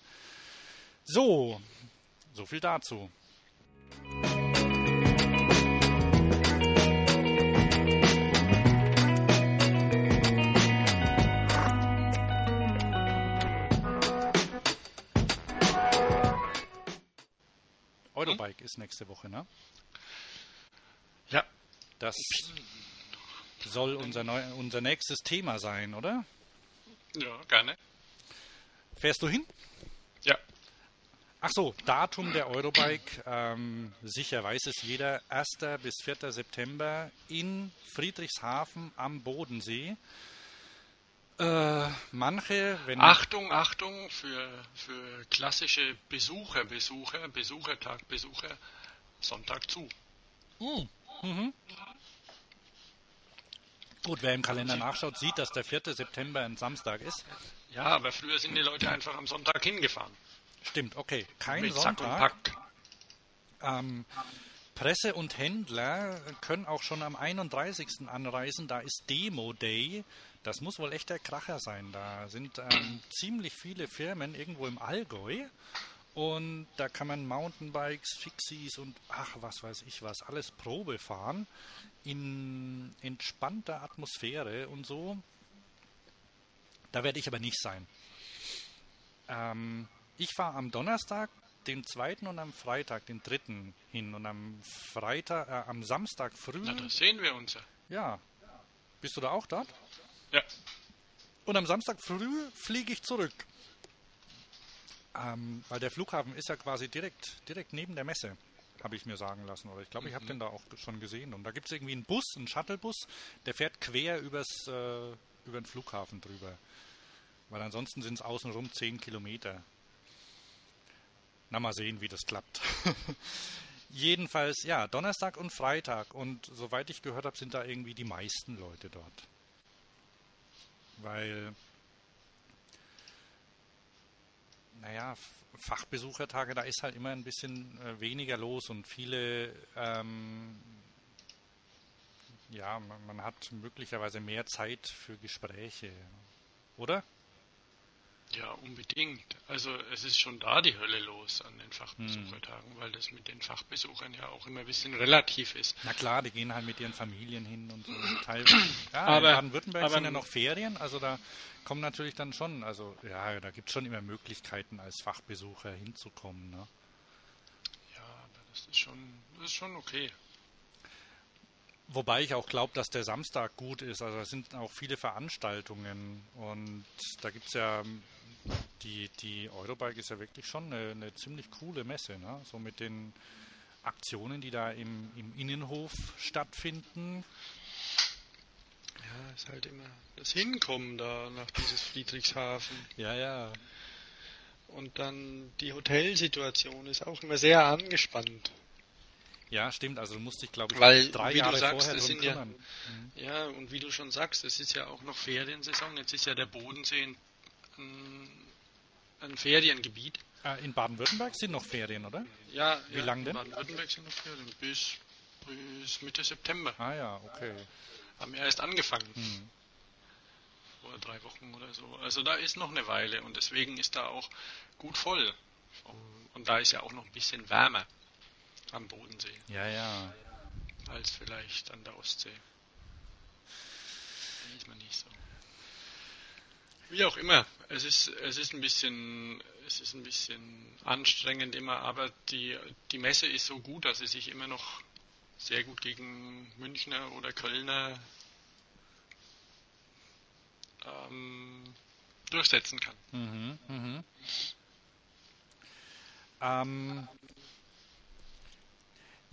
So, so viel dazu. Eurobike ist nächste Woche, ne? Ja, Das soll unser, neu, unser nächstes Thema sein, oder? ja, gerne. Fährst du hin? Ja, Ach so, Datum der Eurobike, ähm, sicher weiß es jeder, 1. bis 4. September in Friedrichshafen am Bodensee. Äh, manche, wenn Achtung, Achtung für, für klassische Besucher, Besucher, Besuchertag, Besucher, Sonntag zu. Mhm. Gut, wer im Kalender nachschaut, sieht, dass der 4. September ein Samstag ist. Ja, aber früher sind die Leute einfach am Sonntag hingefahren. Stimmt, okay. Kein mit Sack und Sonntag. Pack. Ähm, Presse und Händler können auch schon am 31. anreisen. Da ist Demo Day. Das muss wohl echt der Kracher sein. Da sind ähm, ziemlich viele Firmen irgendwo im Allgäu. Und da kann man Mountainbikes, Fixies und ach, was weiß ich was, alles Probe fahren. In entspannter Atmosphäre und so. Da werde ich aber nicht sein. Ähm, ich fahre am Donnerstag den zweiten und am Freitag den dritten hin und am Freitag, äh, am Samstag früh. Na, da sehen wir uns ja. Ja. Bist du da auch dort? Ja. Und am Samstag früh fliege ich zurück. Ähm, weil der Flughafen ist ja quasi direkt, direkt neben der Messe, habe ich mir sagen lassen. Oder ich glaube, ich habe Mhm. den da auch schon gesehen. Und da gibt es irgendwie einen Bus, einen Shuttlebus, der fährt quer übers, äh, über den Flughafen drüber. Weil ansonsten sind es außenrum 10 Kilometer. Na, mal sehen, wie das klappt. Jedenfalls, ja, Donnerstag und Freitag. Und soweit ich gehört habe, sind da irgendwie die meisten Leute dort. Weil, naja, Fachbesuchertage, da ist halt immer ein bisschen äh, weniger los und viele, ähm, ja, man, man hat möglicherweise mehr Zeit für Gespräche. Oder? Ja, unbedingt. Also es ist schon da die Hölle los an den Fachbesuchertagen, weil das mit den Fachbesuchern ja auch immer ein bisschen relativ ist. Na klar, die gehen halt mit ihren Familien hin und so. Teil, ja, Aber- in Baden-Württemberg sind ja noch Ferien, also da kommen natürlich dann schon, also ja, da gibt es schon immer Möglichkeiten, als Fachbesucher hinzukommen. Ne? Ja, aber das ist schon, das ist schon okay. Wobei ich auch glaube, dass der Samstag gut ist. Also es sind auch viele Veranstaltungen und da gibt es ja die, die Eurobike ist ja wirklich schon eine, eine ziemlich coole Messe, ne? So mit den Aktionen, die da im, im Innenhof stattfinden. Ja, ist halt immer das Hinkommen da nach dieses Friedrichshafen. Ja, ja. Und dann die Hotelsituation ist auch immer sehr angespannt. Ja, stimmt. Also du musst dich, glaube ich, Weil, drei wie du Jahre sagst, vorher drum ja- kümmern. Ja, und wie du schon sagst, es ist ja auch noch Feriensaison. Jetzt ist ja der Bodensee ein, ein Feriengebiet. Äh, in Baden-Württemberg sind noch Ferien, oder? Ja, Wie ja, lang in denn? Baden-Württemberg sind noch Ferien. Bis, bis Mitte September. Ah ja, okay. Haben erst angefangen. Hm. Vor drei Wochen oder so. Also da ist noch eine Weile und deswegen ist da auch gut voll. Und da ist ja auch noch ein bisschen wärmer am Bodensee Ja, ja. als vielleicht an der Ostsee. Weiß man nicht so. Wie auch immer, es ist, es ist ein bisschen, es ist ein bisschen anstrengend immer, aber die, die Messe ist so gut, dass sie sich immer noch sehr gut gegen Münchner oder Kölner ähm, durchsetzen kann. Mhm, mhm. Ähm,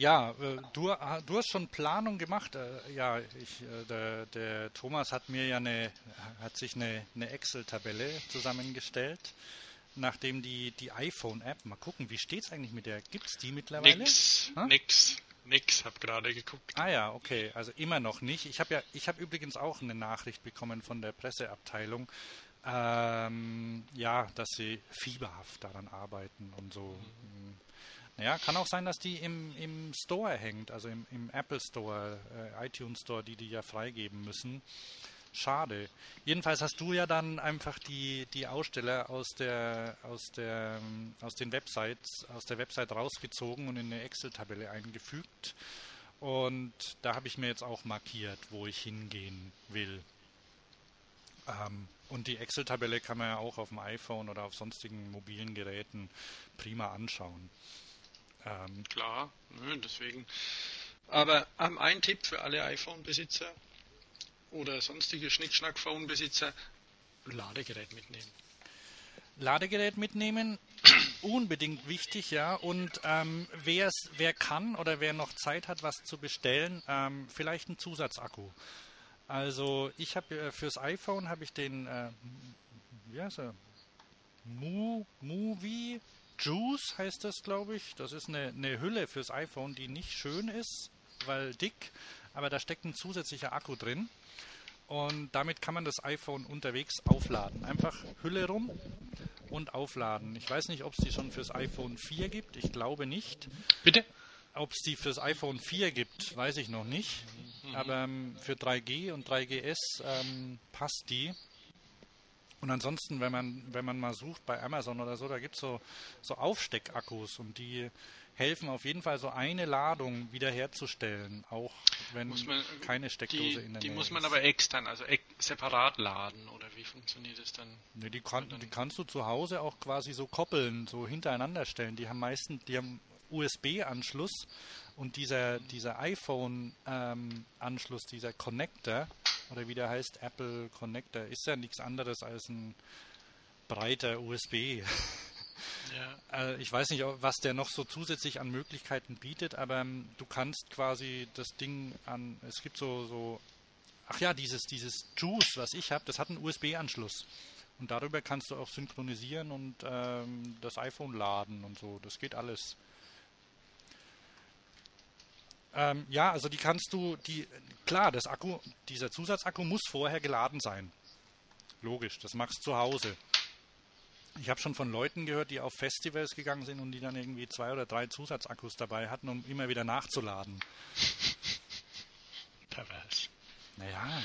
ja, äh, du, ah, du hast schon Planung gemacht. Äh, ja, ich, äh, der, der Thomas hat mir ja eine, hat sich eine, eine Excel-Tabelle zusammengestellt, nachdem die, die iPhone-App, mal gucken, wie steht's eigentlich mit der? Gibt's die mittlerweile? Nix, Ha? nix, nix, hab gerade geguckt. Ah ja, okay, also immer noch nicht. Ich habe ja, ich habe übrigens auch eine Nachricht bekommen von der Presseabteilung, ähm, ja, dass sie fieberhaft daran arbeiten und so. Mm. Naja, kann auch sein, dass die im, im Store hängt, also im, im Apple Store, äh, iTunes Store, die die ja freigeben müssen. Schade. Jedenfalls hast du ja dann einfach die, die Aussteller aus der aus der ähm, aus den Websites aus der Website rausgezogen und in eine Excel-Tabelle eingefügt. Und da habe ich mir jetzt auch markiert, wo ich hingehen will. Ähm, und die Excel-Tabelle kann man ja auch auf dem iPhone oder auf sonstigen mobilen Geräten prima anschauen. Ähm, Klar, nö, deswegen. Aber ähm, ein Tipp für alle iPhone-Besitzer oder sonstige Schnickschnack-Phone-Besitzer: Ladegerät mitnehmen. Ladegerät mitnehmen, unbedingt wichtig, ja. Und ähm, wer kann oder wer noch Zeit hat, was zu bestellen, ähm, vielleicht einen Zusatzakku. Also ich habe äh, fürs iPhone habe ich den, äh, wie heißt er? Mu, Movie Juice heißt das, glaube ich. Das ist eine, eine Hülle fürs iPhone, die nicht schön ist, weil dick, aber da steckt ein zusätzlicher Akku drin. Und damit kann man das iPhone unterwegs aufladen. Einfach Hülle rum und aufladen. Ich weiß nicht, ob es die schon fürs iPhone 4 gibt. Ich glaube nicht. Bitte? Ob es die fürs iPhone 4 gibt, weiß ich noch nicht. Mhm. Aber ähm, für 3G und 3GS ähm, passt die. Und ansonsten, wenn man, wenn man mal sucht bei Amazon oder so, da gibt es so, so Aufsteckakkus und die helfen auf jeden Fall so eine Ladung wiederherzustellen, auch wenn man, keine Steckdose die, in der Die Nähe muss man ist. aber extern, also separat laden oder wie funktioniert das dann? Ne, die, kann, die kannst du zu Hause auch quasi so koppeln, so hintereinander stellen. Die haben meistens, die haben USB-Anschluss und dieser, dieser iPhone-Anschluss, ähm, dieser Connector, oder wie der heißt, Apple Connector, ist ja nichts anderes als ein breiter USB. Ja. Äh, ich weiß nicht, was der noch so zusätzlich an Möglichkeiten bietet, aber ähm, du kannst quasi das Ding an, es gibt so, so ach ja, dieses, dieses Juice, was ich habe, das hat einen USB-Anschluss. Und darüber kannst du auch synchronisieren und ähm, das iPhone laden und so. Das geht alles. Ähm, ja, also die kannst du, die, klar, das Akku, dieser Zusatzakku muss vorher geladen sein. Logisch, das machst du zu Hause. Ich habe schon von Leuten gehört, die auf Festivals gegangen sind und die dann irgendwie zwei oder drei Zusatzakkus dabei hatten, um immer wieder nachzuladen. Pervers. Naja,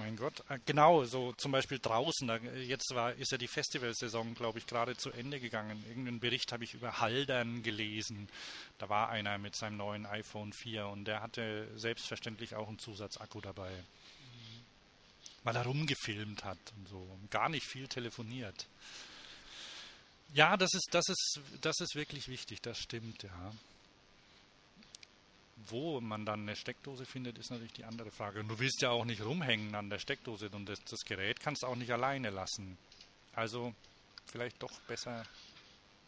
mein Gott. Äh, genau, so zum Beispiel draußen. Da, jetzt war, ist ja die Festivalsaison, glaube ich, gerade zu Ende gegangen. Irgendeinen Bericht habe ich über Haldern gelesen. Da war einer mit seinem neuen iPhone 4 und der hatte selbstverständlich auch einen Zusatzakku dabei. Mhm. Weil er rumgefilmt hat und so. Und gar nicht viel telefoniert. Ja, das ist, das ist, das ist wirklich wichtig, das stimmt, ja. Wo man dann eine Steckdose findet, ist natürlich die andere Frage. Und du willst ja auch nicht rumhängen an der Steckdose und das, das Gerät kannst du auch nicht alleine lassen. Also vielleicht doch besser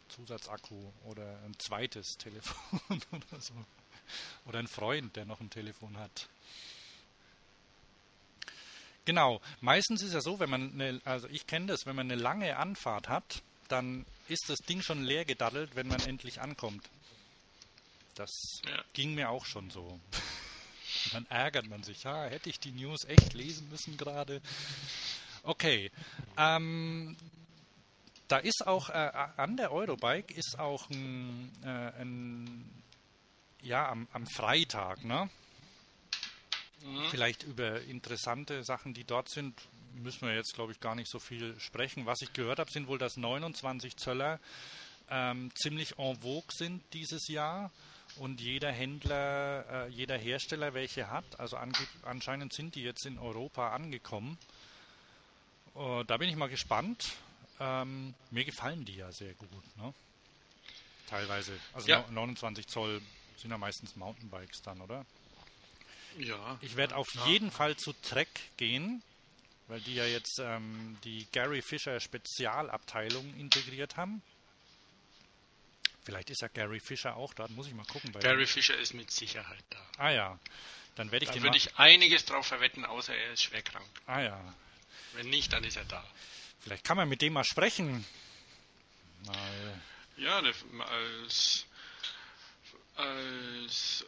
Zusatzakku oder ein zweites Telefon oder so. Oder ein Freund, der noch ein Telefon hat. Genau, meistens ist ja so, wenn man eine, also ich kenne das, wenn man eine lange Anfahrt hat, dann ist das Ding schon leer gedaddelt, wenn man endlich ankommt. Das ja. ging mir auch schon so. Und dann ärgert man sich, ja, hätte ich die News echt lesen müssen gerade. Okay. Ähm, da ist auch äh, an der Eurobike ist auch ein, äh, ein ja am, am Freitag, ne? Mhm. Vielleicht über interessante Sachen, die dort sind, müssen wir jetzt, glaube ich, gar nicht so viel sprechen. Was ich gehört habe, sind wohl, dass 29 Zöller ähm, ziemlich en vogue sind dieses Jahr und jeder Händler, äh, jeder Hersteller welche hat. Also anscheinend sind die jetzt in Europa angekommen. Äh, da bin ich mal gespannt. Ähm, mir gefallen die ja sehr gut. Ne? Teilweise. Also ja. 29 Zoll sind ja meistens Mountainbikes dann, oder? Ja. Ich werde auf ja. jeden Fall zu Trek gehen weil die ja jetzt ähm, die Gary Fisher Spezialabteilung integriert haben. Vielleicht ist ja Gary Fisher auch da, muss ich mal gucken. Gary dem. Fisher ist mit Sicherheit da. Ah ja, dann werde ich da den würde ich einiges drauf verwetten, außer er ist schwer krank. Ah ja. Wenn nicht, dann ist er da. Vielleicht kann man mit dem mal sprechen. Mal. Ja, als, als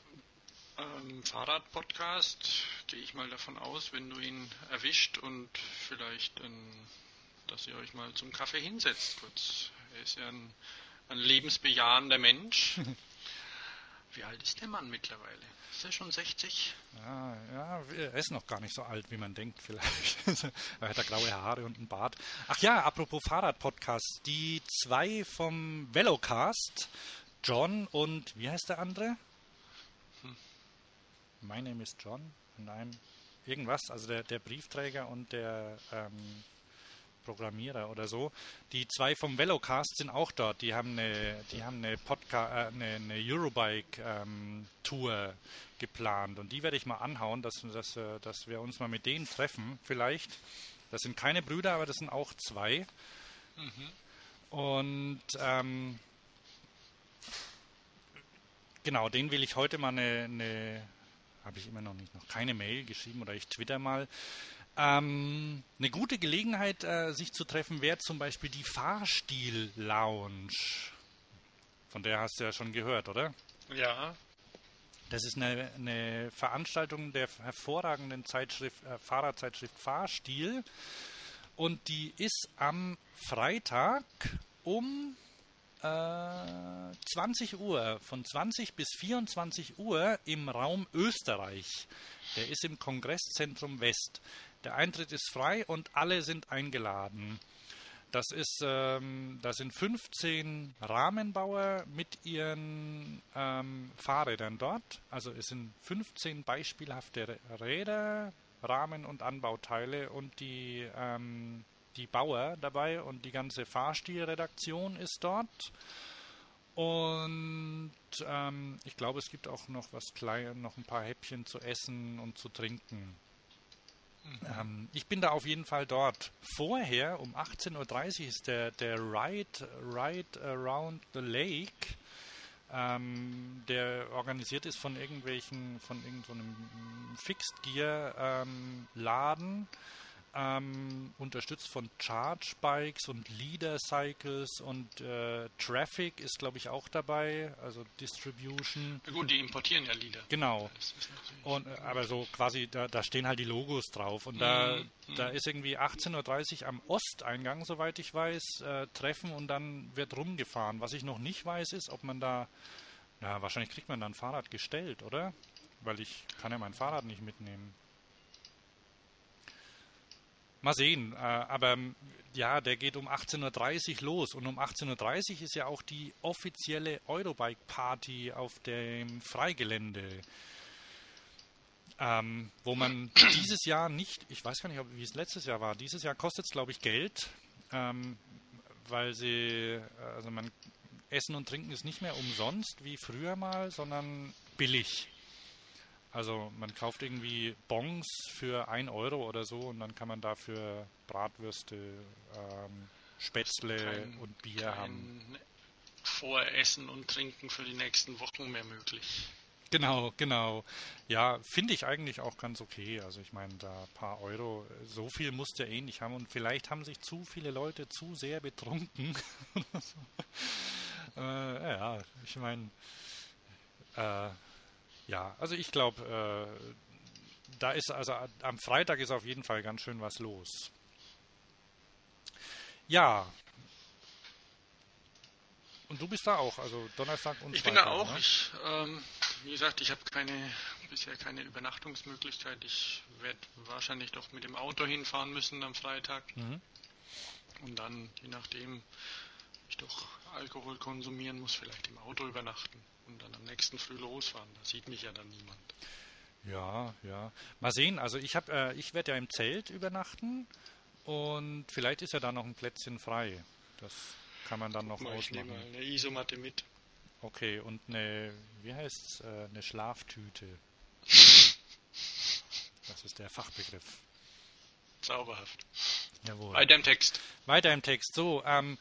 ähm, Fahrradpodcast gehe ich mal davon aus, wenn du ihn erwischt und vielleicht, ein, dass ihr euch mal zum Kaffee hinsetzt kurz. Er ist ja ein, ein lebensbejahender Mensch. Wie alt ist der Mann mittlerweile? Ist er schon 60? Ja, ja, er ist noch gar nicht so alt, wie man denkt vielleicht. er hat da graue Haare und einen Bart. Ach ja, apropos Fahrradpodcast. Die zwei vom Velocast, John und wie heißt der andere? My Name is John und I'm irgendwas, also der, der Briefträger und der ähm, Programmierer oder so. Die zwei vom Velocast sind auch dort. Die haben eine, die haben eine, Podca äh, eine, eine Eurobike-Tour ähm, geplant und die werde ich mal anhauen, dass, dass, äh, dass wir uns mal mit denen treffen, vielleicht. Das sind keine Brüder, aber das sind auch zwei. Mhm. Und ähm, genau, denen will ich heute mal eine, eine habe ich immer noch nicht, noch keine Mail geschrieben oder ich twitter mal. Ähm, eine gute Gelegenheit, äh, sich zu treffen, wäre zum Beispiel die Fahrstil-Lounge. Von der hast du ja schon gehört, oder? Ja. Das ist eine, eine Veranstaltung der hervorragenden Zeitschrift, äh, Fahrradzeitschrift Fahrstil. Und die ist am Freitag um äh, 20 Uhr, von 20 bis 24 Uhr im Raum Österreich. Der ist im Kongresszentrum West. Der Eintritt ist frei und alle sind eingeladen. Das ist, ähm, das sind 15 Rahmenbauer mit ihren ähm, Fahrrädern dort. Also es sind 15 beispielhafte Räder, Rahmen und Anbauteile und die, ähm, die Bauer dabei und die ganze Fahrstilredaktion ist dort. Und ähm, ich glaube, es gibt auch noch was klein, noch ein paar Häppchen zu essen und zu trinken. Ähm, ich bin da auf jeden Fall dort. Vorher um 18.30 Uhr ist der, der Ride, Ride Around the Lake, ähm, der organisiert ist von irgendwelchen, von irgendeinem so Fixed Gear ähm, Laden ähm, unterstützt von Charge Bikes und Leader Cycles und äh, Traffic ist, glaube ich, auch dabei, also Distribution. Ja gut, die importieren ja Leader. Genau. Und, äh, aber so quasi, da, da, stehen halt die Logos drauf und da, mhm. da ist irgendwie 18.30 Uhr am Osteingang, soweit ich weiß, äh, Treffen und dann wird rumgefahren. Was ich noch nicht weiß, ist, ob man da, ja, wahrscheinlich kriegt man da ein Fahrrad gestellt, oder? Weil ich kann ja mein Fahrrad nicht mitnehmen. Mal sehen. Äh, aber ähm, ja, der geht um 18.30 Uhr los. Und um 18.30 Uhr ist ja auch die offizielle Eurobike-Party auf dem Freigelände. Ähm, wo man dieses Jahr nicht, ich weiß gar nicht, wie es letztes Jahr war, dieses Jahr kostet es, glaube ich, Geld, ähm, weil sie, also man, Essen und Trinken ist nicht mehr umsonst wie früher mal, sondern billig. Also man kauft irgendwie Bons für 1 Euro oder so und dann kann man dafür Bratwürste, ähm, Spätzle kein, und Bier kein haben. Voressen und Trinken für die nächsten Wochen mehr möglich. Genau, genau. Ja, finde ich eigentlich auch ganz okay. Also ich meine, da ein paar Euro, so viel musste er eh nicht haben und vielleicht haben sich zu viele Leute zu sehr betrunken. äh, ja, ich meine, äh, ja, also ich glaube, äh, da ist also am Freitag ist auf jeden Fall ganz schön was los. Ja. Und du bist da auch, also Donnerstag und Ich Freitag, bin da auch. Ne? Ich, ähm, wie gesagt, ich habe keine bisher keine Übernachtungsmöglichkeit. Ich werde wahrscheinlich doch mit dem Auto hinfahren müssen am Freitag. Mhm. Und dann, je nachdem, ich doch Alkohol konsumieren muss, vielleicht im Auto übernachten und dann am nächsten Früh losfahren. Da sieht mich ja dann niemand. Ja, ja. Mal sehen. Also ich habe, äh, ich werde ja im Zelt übernachten und vielleicht ist ja da noch ein Plätzchen frei. Das kann man dann Guck noch mal, ausmachen. Ich nehme eine Isomatte mit. Okay, und eine, wie heißt's, äh, eine Schlaftüte. das ist der Fachbegriff. Zauberhaft. Jawohl. Weiter im Text. Weiter im Text. So, ähm,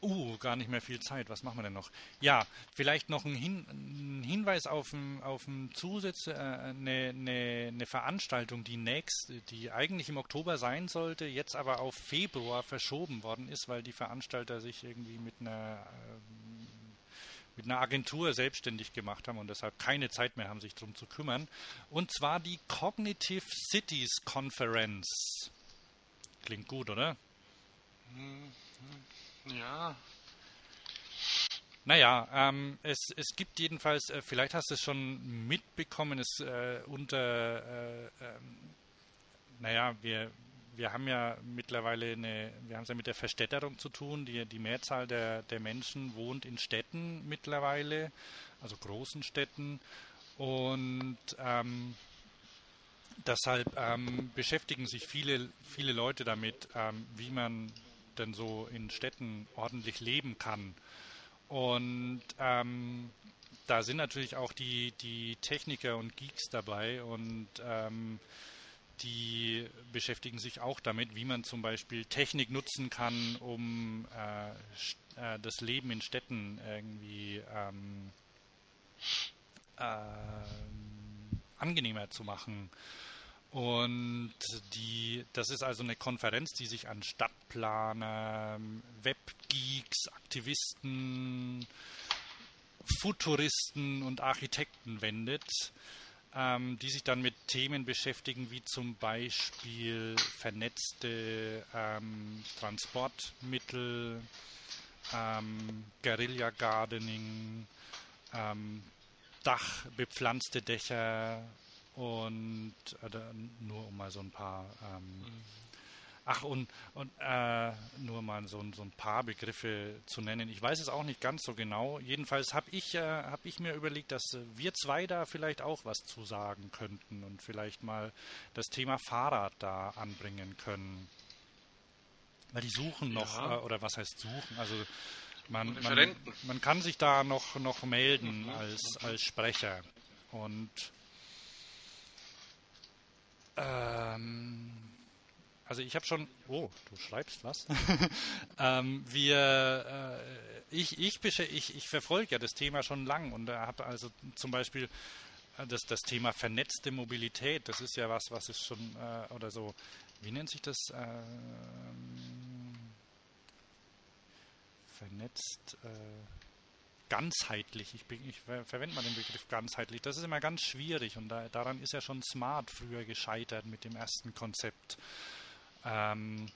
Uh, gar nicht mehr viel Zeit. Was machen wir denn noch? Ja, vielleicht noch ein, Hin ein Hinweis auf ein, auf ein Zusatz, äh, eine, eine, eine, Veranstaltung, die nächst, die eigentlich im Oktober sein sollte, jetzt aber auf Februar verschoben worden ist, weil die Veranstalter sich irgendwie mit einer äh, mit einer Agentur selbstständig gemacht haben und deshalb keine Zeit mehr haben, sich darum zu kümmern. Und zwar die Cognitive Cities Conference. Klingt gut, oder? Mhm. Ja. Naja, ähm, es, es gibt jedenfalls, äh, vielleicht hast du es schon mitbekommen, es äh, unter, äh, ähm, naja, wir, wir haben ja mittlerweile eine, wir haben es ja mit der Verstädterung zu tun, die, die Mehrzahl der, der Menschen wohnt in Städten mittlerweile, also großen Städten und ähm, deshalb ähm, beschäftigen sich viele, viele Leute damit, ähm, wie man denn so in Städten ordentlich leben kann. Und ähm, da sind natürlich auch die, die Techniker und Geeks dabei und ähm, die beschäftigen sich auch damit, wie man zum Beispiel Technik nutzen kann, um äh, äh, das Leben in Städten irgendwie ähm, äh, angenehmer zu machen. Und die, das ist also eine Konferenz, die sich an Stadtplaner, Webgeeks, Aktivisten, Futuristen und Architekten wendet, ähm, die sich dann mit Themen beschäftigen, wie zum Beispiel vernetzte ähm, Transportmittel, ähm, Guerilla Gardening, ähm, Dach, bepflanzte Dächer und äh, nur um mal so ein paar ähm, mhm. Ach, und, und äh, nur mal so, so, ein paar Begriffe zu nennen. Ich weiß es auch nicht ganz so genau. Jedenfalls habe ich, äh, hab ich mir überlegt, dass wir zwei da vielleicht auch was zu sagen könnten und vielleicht mal das Thema Fahrrad da anbringen können. Weil die suchen noch, ja. äh, oder was heißt suchen? Also man, man, man, kann sich da noch, noch melden mhm. als, als Sprecher. Und ähm, also ich habe schon, oh, du schreibst was. ähm, wir, äh, ich, ich, ich, ich verfolge ja das Thema schon lang und habe also zum Beispiel äh, das, das Thema vernetzte Mobilität, das ist ja was, was ist schon, äh, oder so, wie nennt sich das? Ähm, vernetzt, äh, ganzheitlich. Ich, bin, ich verwende mal den Begriff ganzheitlich. Das ist immer ganz schwierig und da, daran ist ja schon Smart früher gescheitert mit dem ersten Konzept. Ähm,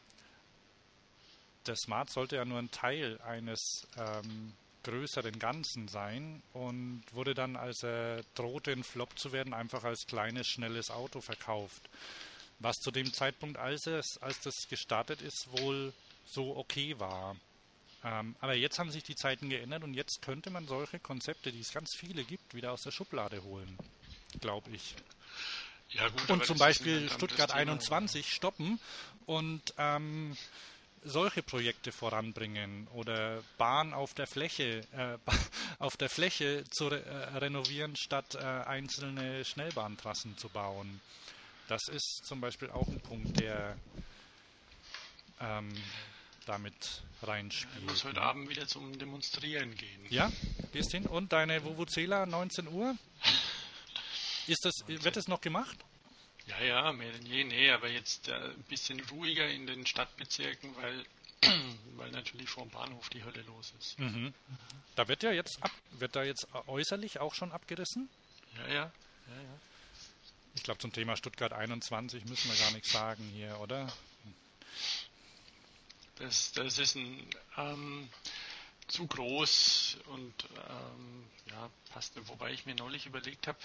der Smart sollte ja nur ein Teil eines ähm, größeren Ganzen sein und wurde dann, als er drohte, ein Flop zu werden, einfach als kleines, schnelles Auto verkauft. Was zu dem Zeitpunkt, als, es, als das gestartet ist, wohl so okay war. Ähm, aber jetzt haben sich die Zeiten geändert und jetzt könnte man solche Konzepte, die es ganz viele gibt, wieder aus der Schublade holen, glaube ich. Ja, gut, und zum Beispiel Stuttgart 21 stoppen und ähm, solche Projekte voranbringen oder Bahn auf der Fläche äh, auf der Fläche zu re äh, renovieren statt äh, einzelne Schnellbahntrassen zu bauen. Das ist zum Beispiel auch ein Punkt, der ähm, damit reinspielt. Ich muss heute? Abend wieder zum Demonstrieren gehen. Ja, gehst hin. Und deine Vuvuzela 19 Uhr? Ist das, wird das noch gemacht? Ja, ja, mehr denn je, nee, aber jetzt äh, ein bisschen ruhiger in den Stadtbezirken, weil, weil natürlich vor dem Bahnhof die Hölle los ist. Mhm. Da wird ja jetzt ab, wird da jetzt äußerlich auch schon abgerissen? Ja, ja, ja, ja. Ich glaube, zum Thema Stuttgart 21 müssen wir gar nichts sagen hier, oder? Das, das ist ein ähm, zu groß und ähm, ja, passt. Wobei ich mir neulich überlegt habe,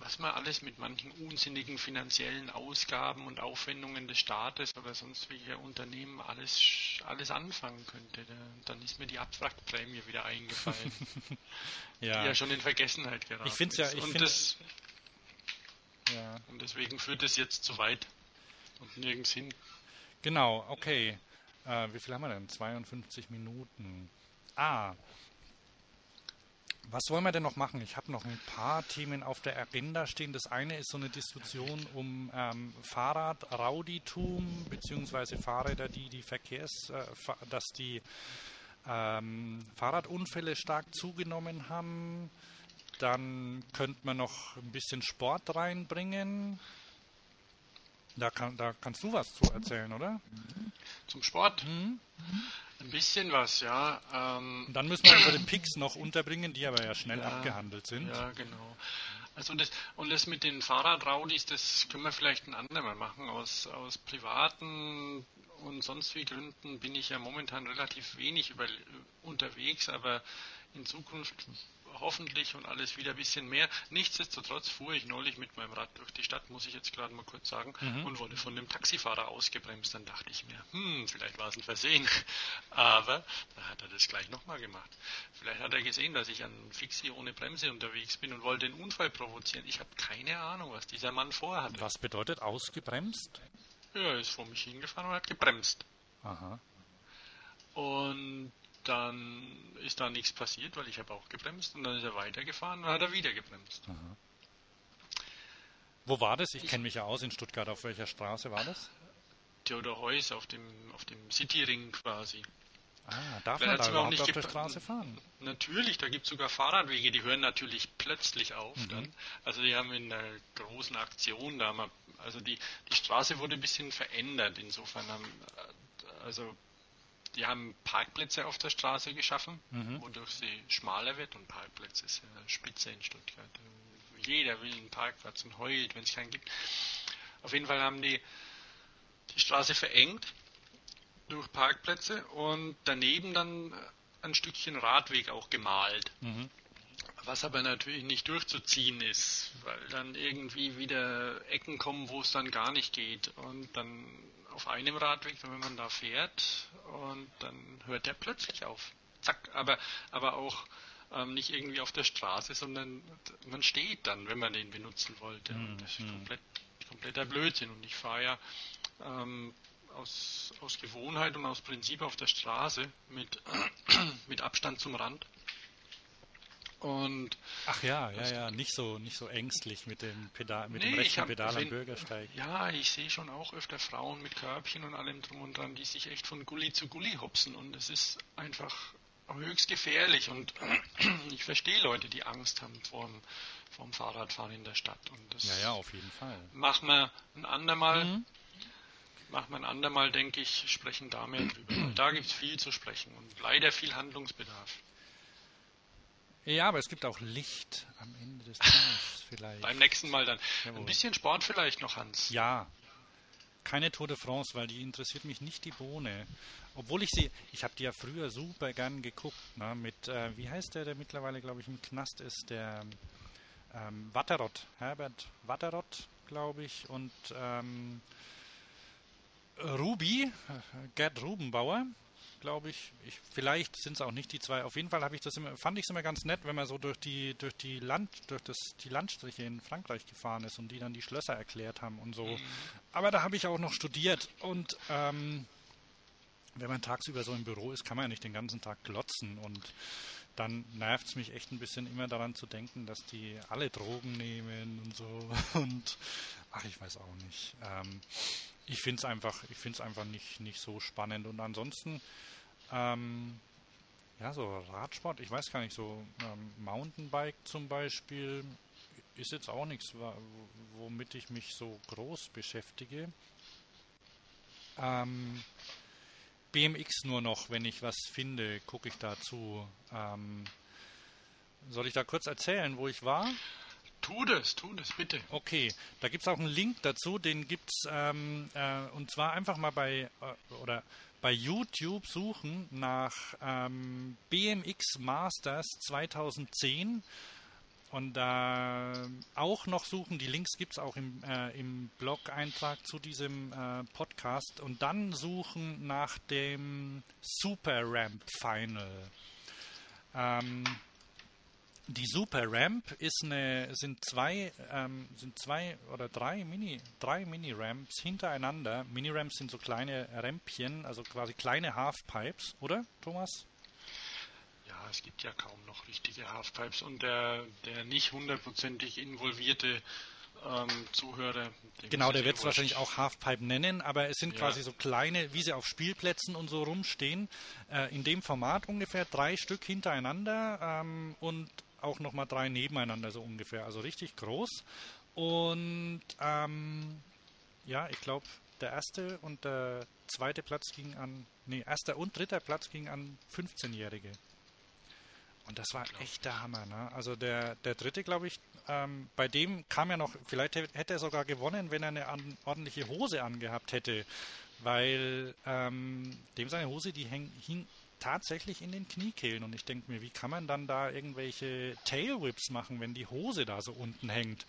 was man alles mit manchen unsinnigen finanziellen Ausgaben und Aufwendungen des Staates oder sonst welcher Unternehmen alles, alles anfangen könnte. Dann ist mir die Abwrackprämie wieder eingefallen, ja. die ja schon in Vergessenheit geraten ich find's ja, ich und, das, ja. und deswegen führt es jetzt zu weit und nirgends hin. Genau, okay. Äh, wie viel haben wir denn? 52 Minuten. Ah, was wollen wir denn noch machen? Ich habe noch ein paar Themen auf der Agenda stehen. Das eine ist so eine Diskussion um ähm, Fahrradrauditum beziehungsweise Fahrräder, die die Verkehrs, äh, dass die ähm, Fahrradunfälle stark zugenommen haben. Dann könnte man noch ein bisschen Sport reinbringen. Da, kann, da kannst du was zu erzählen, oder? Zum Sport? Mhm. Ein bisschen was, ja. Ähm, dann müssen wir unsere Picks noch unterbringen, die aber ja schnell ja, abgehandelt sind. Ja, genau. Also das, und das mit den Fahrradraudis, das können wir vielleicht ein andermal machen. Aus, aus privaten und sonst wie Gründen bin ich ja momentan relativ wenig über, unterwegs, aber in Zukunft hoffentlich und alles wieder ein bisschen mehr. Nichtsdestotrotz fuhr ich neulich mit meinem Rad durch die Stadt, muss ich jetzt gerade mal kurz sagen, mhm. und wurde von dem Taxifahrer ausgebremst. Dann dachte ich mir, hm, vielleicht war es ein Versehen. Aber da hat er das gleich nochmal gemacht. Vielleicht hat er gesehen, dass ich an Fixie ohne Bremse unterwegs bin und wollte den Unfall provozieren. Ich habe keine Ahnung, was dieser Mann vorhat. Was bedeutet ausgebremst? Ja, er ist vor mich hingefahren und hat gebremst. Aha. Und dann ist da nichts passiert, weil ich habe auch gebremst und dann ist er weitergefahren und dann hat er wieder gebremst. Aha. Wo war das? Ich, ich kenne mich ja aus in Stuttgart. Auf welcher Straße war das? Theodor Heuss auf dem, auf dem Cityring quasi. Ah, darf man da überhaupt nicht auf der Straße fahren? Natürlich, da gibt es sogar Fahrradwege, die hören natürlich plötzlich auf mhm. dann. Also die haben in einer großen Aktion da mal, also die, die Straße wurde ein bisschen verändert, insofern haben, äh, also die haben Parkplätze auf der Straße geschaffen, mhm. wodurch sie schmaler wird und Parkplätze ist ja spitze in Stuttgart. Jeder will einen Parkplatz und heult, wenn es keinen gibt. Auf jeden Fall haben die die Straße verengt durch Parkplätze und daneben dann ein Stückchen Radweg auch gemalt. Mhm. Was aber natürlich nicht durchzuziehen ist, weil dann irgendwie wieder Ecken kommen, wo es dann gar nicht geht. Und dann auf einem Radweg, wenn man da fährt, und dann hört der plötzlich auf. Zack, aber, aber auch ähm, nicht irgendwie auf der Straße, sondern man steht dann, wenn man den benutzen wollte. Mhm. Das ist komplett, kompletter Blödsinn. Und ich fahre ja ähm, aus, aus Gewohnheit und aus Prinzip auf der Straße mit, mit Abstand zum Rand. Und Ach ja, ja, ja, nicht so, nicht so ängstlich mit dem Pedal, mit nee, dem rechten hab, Pedal am Bürgersteig. Ja, ich sehe schon auch öfter Frauen mit Körbchen und allem drum und dran, die sich echt von Gully zu Gully hopsen und es ist einfach höchst gefährlich und ich verstehe Leute, die Angst haben vor dem, vor dem Fahrradfahren in der Stadt. Und das ja, ja, auf jeden Fall. Machen wir ein andermal. Mhm. Machen wir ein andermal, denke ich, sprechen da mehr drüber. da gibt es viel zu sprechen und leider viel Handlungsbedarf. Ja, aber es gibt auch Licht am Ende des Tunnels vielleicht. Beim nächsten Mal dann. Jawohl. Ein bisschen Sport vielleicht noch, Hans. Ja. Keine Tour de France, weil die interessiert mich nicht die Bohne. Obwohl ich sie, ich habe die ja früher super gern geguckt, ne, mit, äh, wie heißt der, der mittlerweile, glaube ich, im Knast ist, der ähm, Watterott, Herbert Watterott, glaube ich, und ähm, Ruby, äh, Gerd Rubenbauer, glaube ich. ich. Vielleicht sind es auch nicht die zwei. Auf jeden Fall habe ich das immer, fand ich es immer ganz nett, wenn man so durch die durch die Land durch das die Landstriche in Frankreich gefahren ist und die dann die Schlösser erklärt haben und so. Mhm. Aber da habe ich auch noch studiert und ähm, wenn man tagsüber so im Büro ist, kann man ja nicht den ganzen Tag glotzen und dann nervt es mich echt ein bisschen immer daran zu denken, dass die alle Drogen nehmen und so und ach, ich weiß auch nicht. Ähm, ich finde es einfach, ich finde es einfach nicht, nicht so spannend und ansonsten ähm, ja, so Radsport, ich weiß gar nicht, so ähm, Mountainbike zum Beispiel ist jetzt auch nichts, womit ich mich so groß beschäftige. Ähm, BMX nur noch, wenn ich was finde, gucke ich dazu. Ähm, soll ich da kurz erzählen, wo ich war? Tu das, tu das, bitte. Okay, da gibt es auch einen Link dazu, den gibt es, ähm, äh, und zwar einfach mal bei, äh, oder bei YouTube suchen nach ähm, BMX Masters 2010 und äh, auch noch suchen, die Links gibt es auch im, äh, im Blog-Eintrag zu diesem äh, Podcast und dann suchen nach dem Super Ramp Final. Ähm, die Super Ramp ist eine, sind zwei, ähm, sind zwei oder drei Mini, drei Mini Ramps hintereinander. Mini Ramps sind so kleine Rämpchen, also quasi kleine Halfpipes, oder Thomas? es gibt ja kaum noch richtige Halfpipes und der, der nicht hundertprozentig involvierte ähm, Zuhörer. Genau, der wird es wahrscheinlich auch Halfpipe nennen, aber es sind ja. quasi so kleine, wie sie auf Spielplätzen und so rumstehen, äh, in dem Format ungefähr drei Stück hintereinander ähm, und auch nochmal drei nebeneinander so ungefähr, also richtig groß. Und ähm, ja, ich glaube, der erste und der zweite Platz ging an, nee, erster und dritter Platz ging an 15-Jährige. Und das war echt der Hammer. Ne? Also der, der dritte, glaube ich, ähm, bei dem kam ja noch, vielleicht hätte er sogar gewonnen, wenn er eine an, ordentliche Hose angehabt hätte. Weil ähm, dem seine Hose, die häng, hing tatsächlich in den Kniekehlen. Und ich denke mir, wie kann man dann da irgendwelche Tailwhips machen, wenn die Hose da so unten hängt?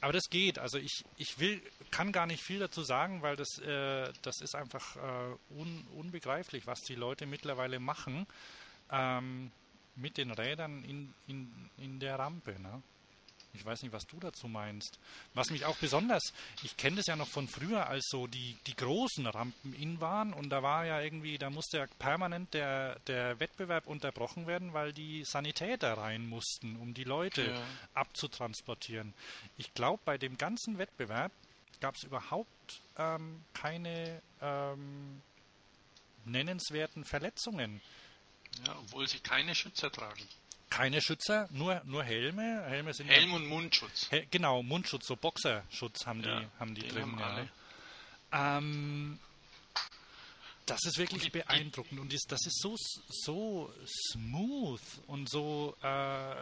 Aber das geht. Also ich, ich will, kann gar nicht viel dazu sagen, weil das, äh, das ist einfach äh, un, unbegreiflich, was die Leute mittlerweile machen. Ähm, mit den Rädern in, in, in der Rampe. Ne? Ich weiß nicht, was du dazu meinst. Was mich auch besonders, ich kenne das ja noch von früher, als so die, die großen Rampen in waren und da war ja irgendwie, da musste ja permanent der, der Wettbewerb unterbrochen werden, weil die Sanitäter rein mussten, um die Leute ja. abzutransportieren. Ich glaube, bei dem ganzen Wettbewerb gab es überhaupt ähm, keine ähm, nennenswerten Verletzungen. Ja, obwohl sie keine Schützer tragen. Keine Schützer, nur, nur Helme. Helme sind Helm ja, und Mundschutz. He, genau, Mundschutz, so Boxerschutz haben ja, die, haben die drin. Haben ja. ähm, das ist wirklich die, beeindruckend und das ist so, so smooth und so, äh,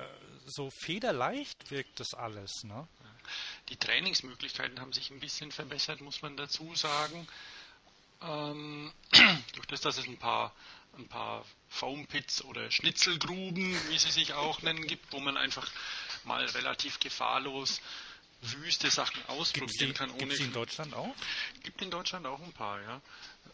so federleicht wirkt das alles. Ne? Die Trainingsmöglichkeiten haben sich ein bisschen verbessert, muss man dazu sagen. ähm, durch das, dass es ein paar, ein paar Foampits oder Schnitzelgruben, wie sie sich auch nennen, gibt, wo man einfach mal relativ gefahrlos wüste Sachen ausprobieren die, kann. Ohne in Deutschland auch? Gibt in Deutschland auch ein paar, ja.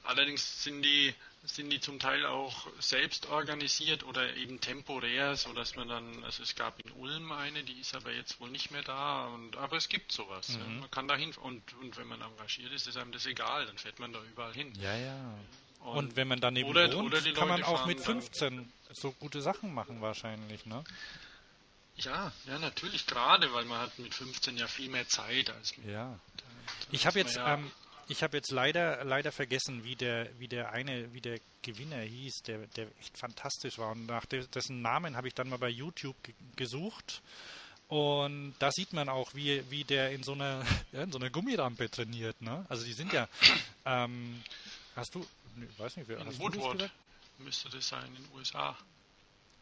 Allerdings sind die, sind die zum Teil auch selbst organisiert oder eben temporär, so dass man dann, also es gab in Ulm eine, die ist aber jetzt wohl nicht mehr da, und, aber es gibt sowas. Mhm. Ja. Man kann da hin und, und wenn man engagiert ist, ist einem das egal, dann fährt man da überall hin. Ja, ja. Und, und wenn man daneben oder, wohnt, oder kann man auch mit 15 so gute Sachen machen wahrscheinlich, ne? Ja, ja, natürlich gerade, weil man hat mit 15 ja viel mehr Zeit als mit. Ja. Ich habe jetzt, ja ähm, ich habe jetzt leider, leider vergessen, wie der, wie der eine, wie der Gewinner hieß, der, der echt fantastisch war. Und nach dessen Namen habe ich dann mal bei YouTube gesucht. Und da sieht man auch, wie, wie der in so einer, ja, in so einer Gummirampe trainiert. Ne? Also die sind ja, ähm, hast du, ich weiß nicht, wer in Woodward müsste das sein in den USA.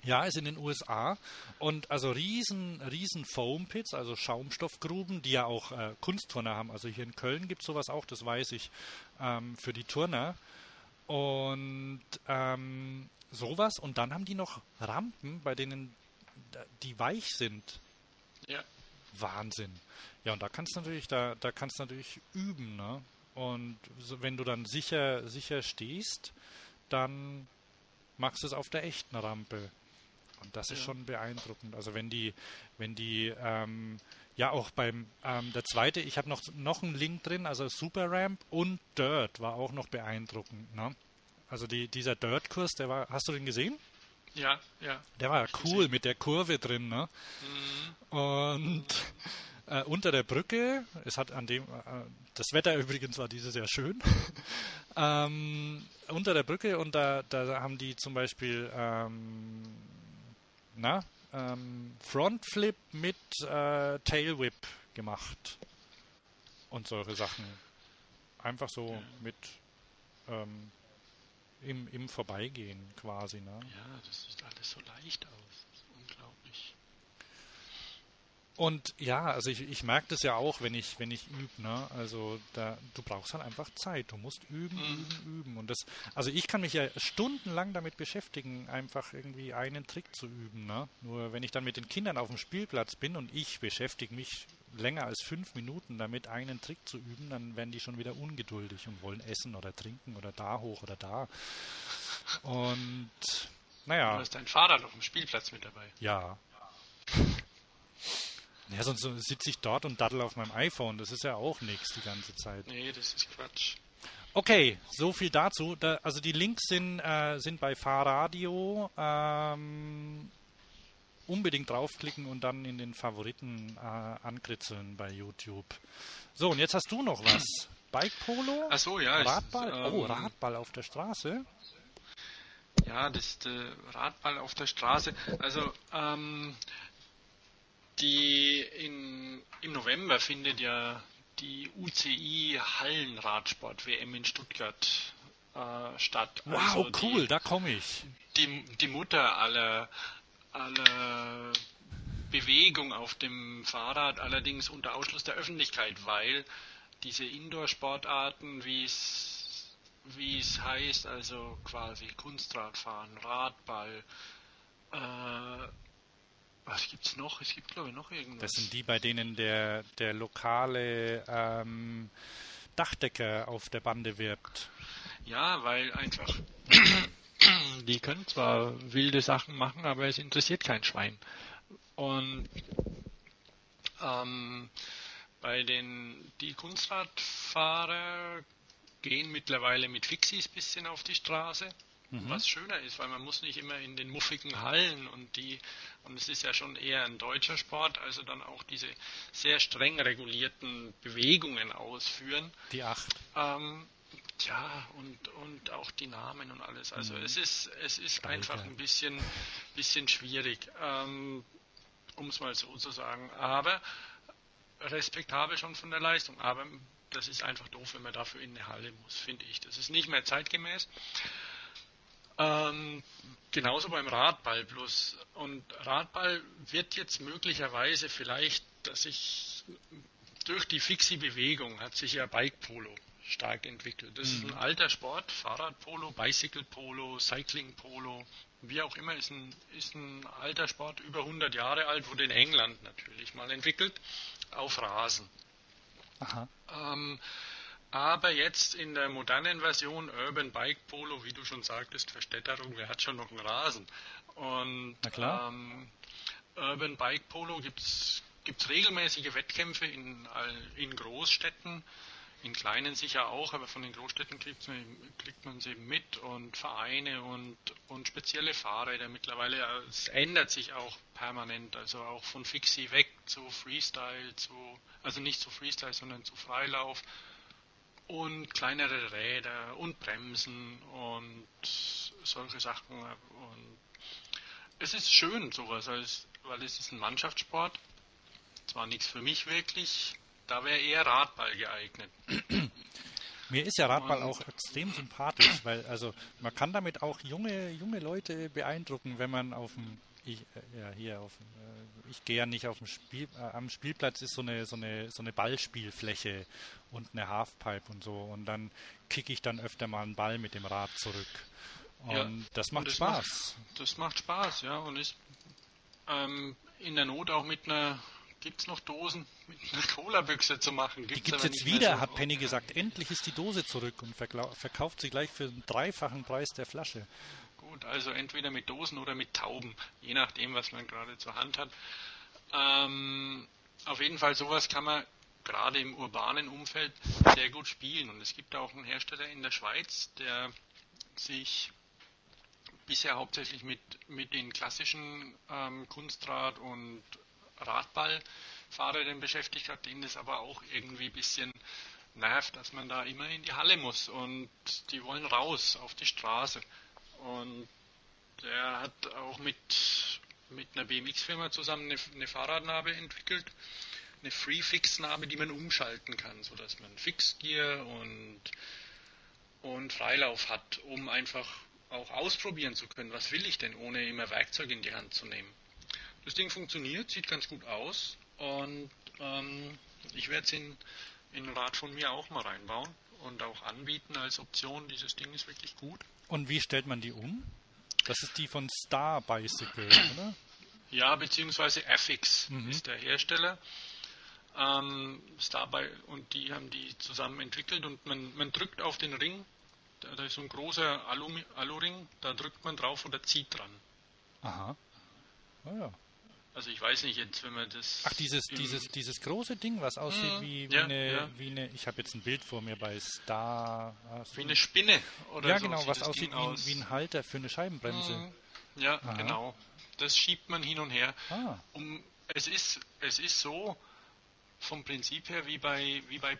Ja, ist in den USA und also riesen, riesen Foam Pits, also Schaumstoffgruben, die ja auch äh, Kunstturner haben. Also hier in Köln gibt es sowas auch, das weiß ich, ähm, für die Turner. Und ähm, sowas und dann haben die noch Rampen, bei denen die weich sind. Ja. Wahnsinn. Ja, und da kannst du natürlich, da, da kannst du natürlich üben, ne? Und so, wenn du dann sicher, sicher stehst, dann machst du es auf der echten Rampe. Und das ist ja. schon beeindruckend. Also wenn die, wenn die, ähm, ja auch beim, ähm, der zweite, ich habe noch, noch einen Link drin, also Super Ramp und Dirt war auch noch beeindruckend. Ne? Also die, dieser Dirt-Kurs, der war, hast du den gesehen? Ja, ja. Der war cool gesehen. mit der Kurve drin, ne? Mhm. Und äh, unter der Brücke, es hat an dem, äh, das Wetter übrigens war dieses Jahr schön, ähm, unter der Brücke und da, da haben die zum Beispiel ähm, na, ähm, Frontflip mit äh, Tailwhip gemacht und solche Sachen. Einfach so ja. mit ähm, im, im Vorbeigehen quasi. Ne? Ja, das sieht alles so leicht aus. Und ja, also ich, ich merke das ja auch, wenn ich, wenn ich übe, ne? Also da, du brauchst halt einfach Zeit. Du musst üben, mhm. üben, üben. Und das, also ich kann mich ja stundenlang damit beschäftigen, einfach irgendwie einen Trick zu üben, ne? Nur wenn ich dann mit den Kindern auf dem Spielplatz bin und ich beschäftige mich länger als fünf Minuten damit, einen Trick zu üben, dann werden die schon wieder ungeduldig und wollen essen oder trinken oder da hoch oder da. Und naja. Du hast dein Fahrrad auf dem Spielplatz mit dabei. Ja. Ja, sonst sitze ich dort und daddel auf meinem iPhone. Das ist ja auch nichts die ganze Zeit. Nee, das ist Quatsch. Okay, so viel dazu. Da, also die Links sind, äh, sind bei Fahrradio. Ähm, unbedingt draufklicken und dann in den Favoriten äh, ankritzeln bei YouTube. So, und jetzt hast du noch was. Bike Polo? Ach so, ja. Radball? Ist, ähm, oh, Radball auf der Straße. Ja, das ist äh, Radball auf der Straße. Also, ähm, die in, im November findet ja die UCI Hallenradsport WM in Stuttgart äh, statt. Wow, also cool, die, da komme ich. Die, die Mutter aller, aller Bewegung auf dem Fahrrad, allerdings unter Ausschluss der Öffentlichkeit, weil diese Indoor-Sportarten, wie es wie es heißt, also quasi Kunstradfahren, Radball, äh, was gibt's noch? Es gibt glaube ich noch irgendwas. Das sind die, bei denen der, der lokale ähm, Dachdecker auf der Bande wirbt. Ja, weil einfach die können zwar wilde Sachen machen, aber es interessiert kein Schwein. Und ähm, bei den die Kunstradfahrer gehen mittlerweile mit Fixis bisschen auf die Straße mhm. was schöner ist, weil man muss nicht immer in den muffigen Hallen und die und es ist ja schon eher ein deutscher Sport, also dann auch diese sehr streng regulierten Bewegungen ausführen. Die acht. Ähm, ja, und, und auch die Namen und alles. Also mhm. es ist, es ist Steige. einfach ein bisschen, bisschen schwierig, ähm, um es mal so zu sagen. Aber respektabel schon von der Leistung. Aber das ist einfach doof, wenn man dafür in eine Halle muss, finde ich. Das ist nicht mehr zeitgemäß. Ähm, genauso beim Radball bloß. Und Radball wird jetzt möglicherweise vielleicht, dass ich durch die fixe Bewegung hat sich ja Bike Polo stark entwickelt. Das mhm. ist ein alter Sport, Fahrradpolo, Bicycle Polo, Cycling Polo, wie auch immer, ist ein, ist ein alter Sport, über 100 Jahre alt, wurde in England natürlich mal entwickelt, auf Rasen. Ähm, aber jetzt in der modernen Version Urban Bike Polo, wie du schon sagtest, Verstädterung, wer hat schon noch einen Rasen? Und ähm, Urban Bike Polo gibt es regelmäßige Wettkämpfe in, in Großstädten in kleinen sicher auch, aber von den Großstädten kriegt man, kriegt man eben mit und Vereine und, und spezielle Fahrräder mittlerweile. Es ändert sich auch permanent, also auch von Fixie weg zu Freestyle, zu, also nicht zu Freestyle, sondern zu Freilauf und kleinere Räder und Bremsen und solche Sachen. Und es ist schön sowas, weil es ist ein Mannschaftssport. Zwar nichts für mich wirklich, da wäre eher Radball geeignet. Mir ist ja Radball auch extrem sympathisch, weil also man kann damit auch junge junge Leute beeindrucken, wenn man auf dem ich, äh, ja, hier auf äh, ich gehe ja nicht auf dem Spiel äh, am Spielplatz ist so eine so eine so eine Ballspielfläche und eine Halfpipe und so und dann kicke ich dann öfter mal einen Ball mit dem Rad zurück und ja, das macht und das Spaß. Macht, das macht Spaß, ja und ist ähm, in der Not auch mit einer Gibt es noch Dosen mit einer Cola-Büchse zu machen? Gibt's die gibt es jetzt wieder, so. hat Penny gesagt. Endlich ist die Dose zurück und verkauft sie gleich für einen dreifachen Preis der Flasche. Gut, also entweder mit Dosen oder mit Tauben, je nachdem, was man gerade zur Hand hat. Ähm, auf jeden Fall, sowas kann man gerade im urbanen Umfeld sehr gut spielen. Und es gibt auch einen Hersteller in der Schweiz, der sich bisher hauptsächlich mit, mit den klassischen ähm, Kunstrad- und Radballfahrerinnen beschäftigt hat, denen das aber auch irgendwie ein bisschen nervt, dass man da immer in die Halle muss und die wollen raus auf die Straße. Und der hat auch mit, mit einer BMX-Firma zusammen eine, eine Fahrradnarbe entwickelt, eine Free-Fix-Narbe, die man umschalten kann, sodass man Fixgear und, und Freilauf hat, um einfach auch ausprobieren zu können, was will ich denn, ohne immer Werkzeug in die Hand zu nehmen. Das Ding funktioniert, sieht ganz gut aus und ähm, ich werde es in, in Rad von mir auch mal reinbauen und auch anbieten als Option. Dieses Ding ist wirklich gut. Und wie stellt man die um? Das ist die von Star Bicycle, oder? Ja, beziehungsweise FX mhm. ist der Hersteller. Ähm, Starby und die haben die zusammen entwickelt und man, man drückt auf den Ring, da, da ist so ein großer Alu-Ring, Alu da drückt man drauf oder zieht dran. Aha. Oh ja. Also ich weiß nicht jetzt, wenn man das. Ach, dieses, dieses, dieses große Ding, was aussieht wie, wie, ja, eine, ja. wie eine. Ich habe jetzt ein Bild vor mir bei Star. Wie eine Spinne oder Ja, so genau, was aussieht wie, aus. wie, ein Halter für eine Scheibenbremse. Mhm. Ja, Aha. genau. Das schiebt man hin und her. Ah. Um, es, ist, es ist so vom Prinzip her wie bei, wie bei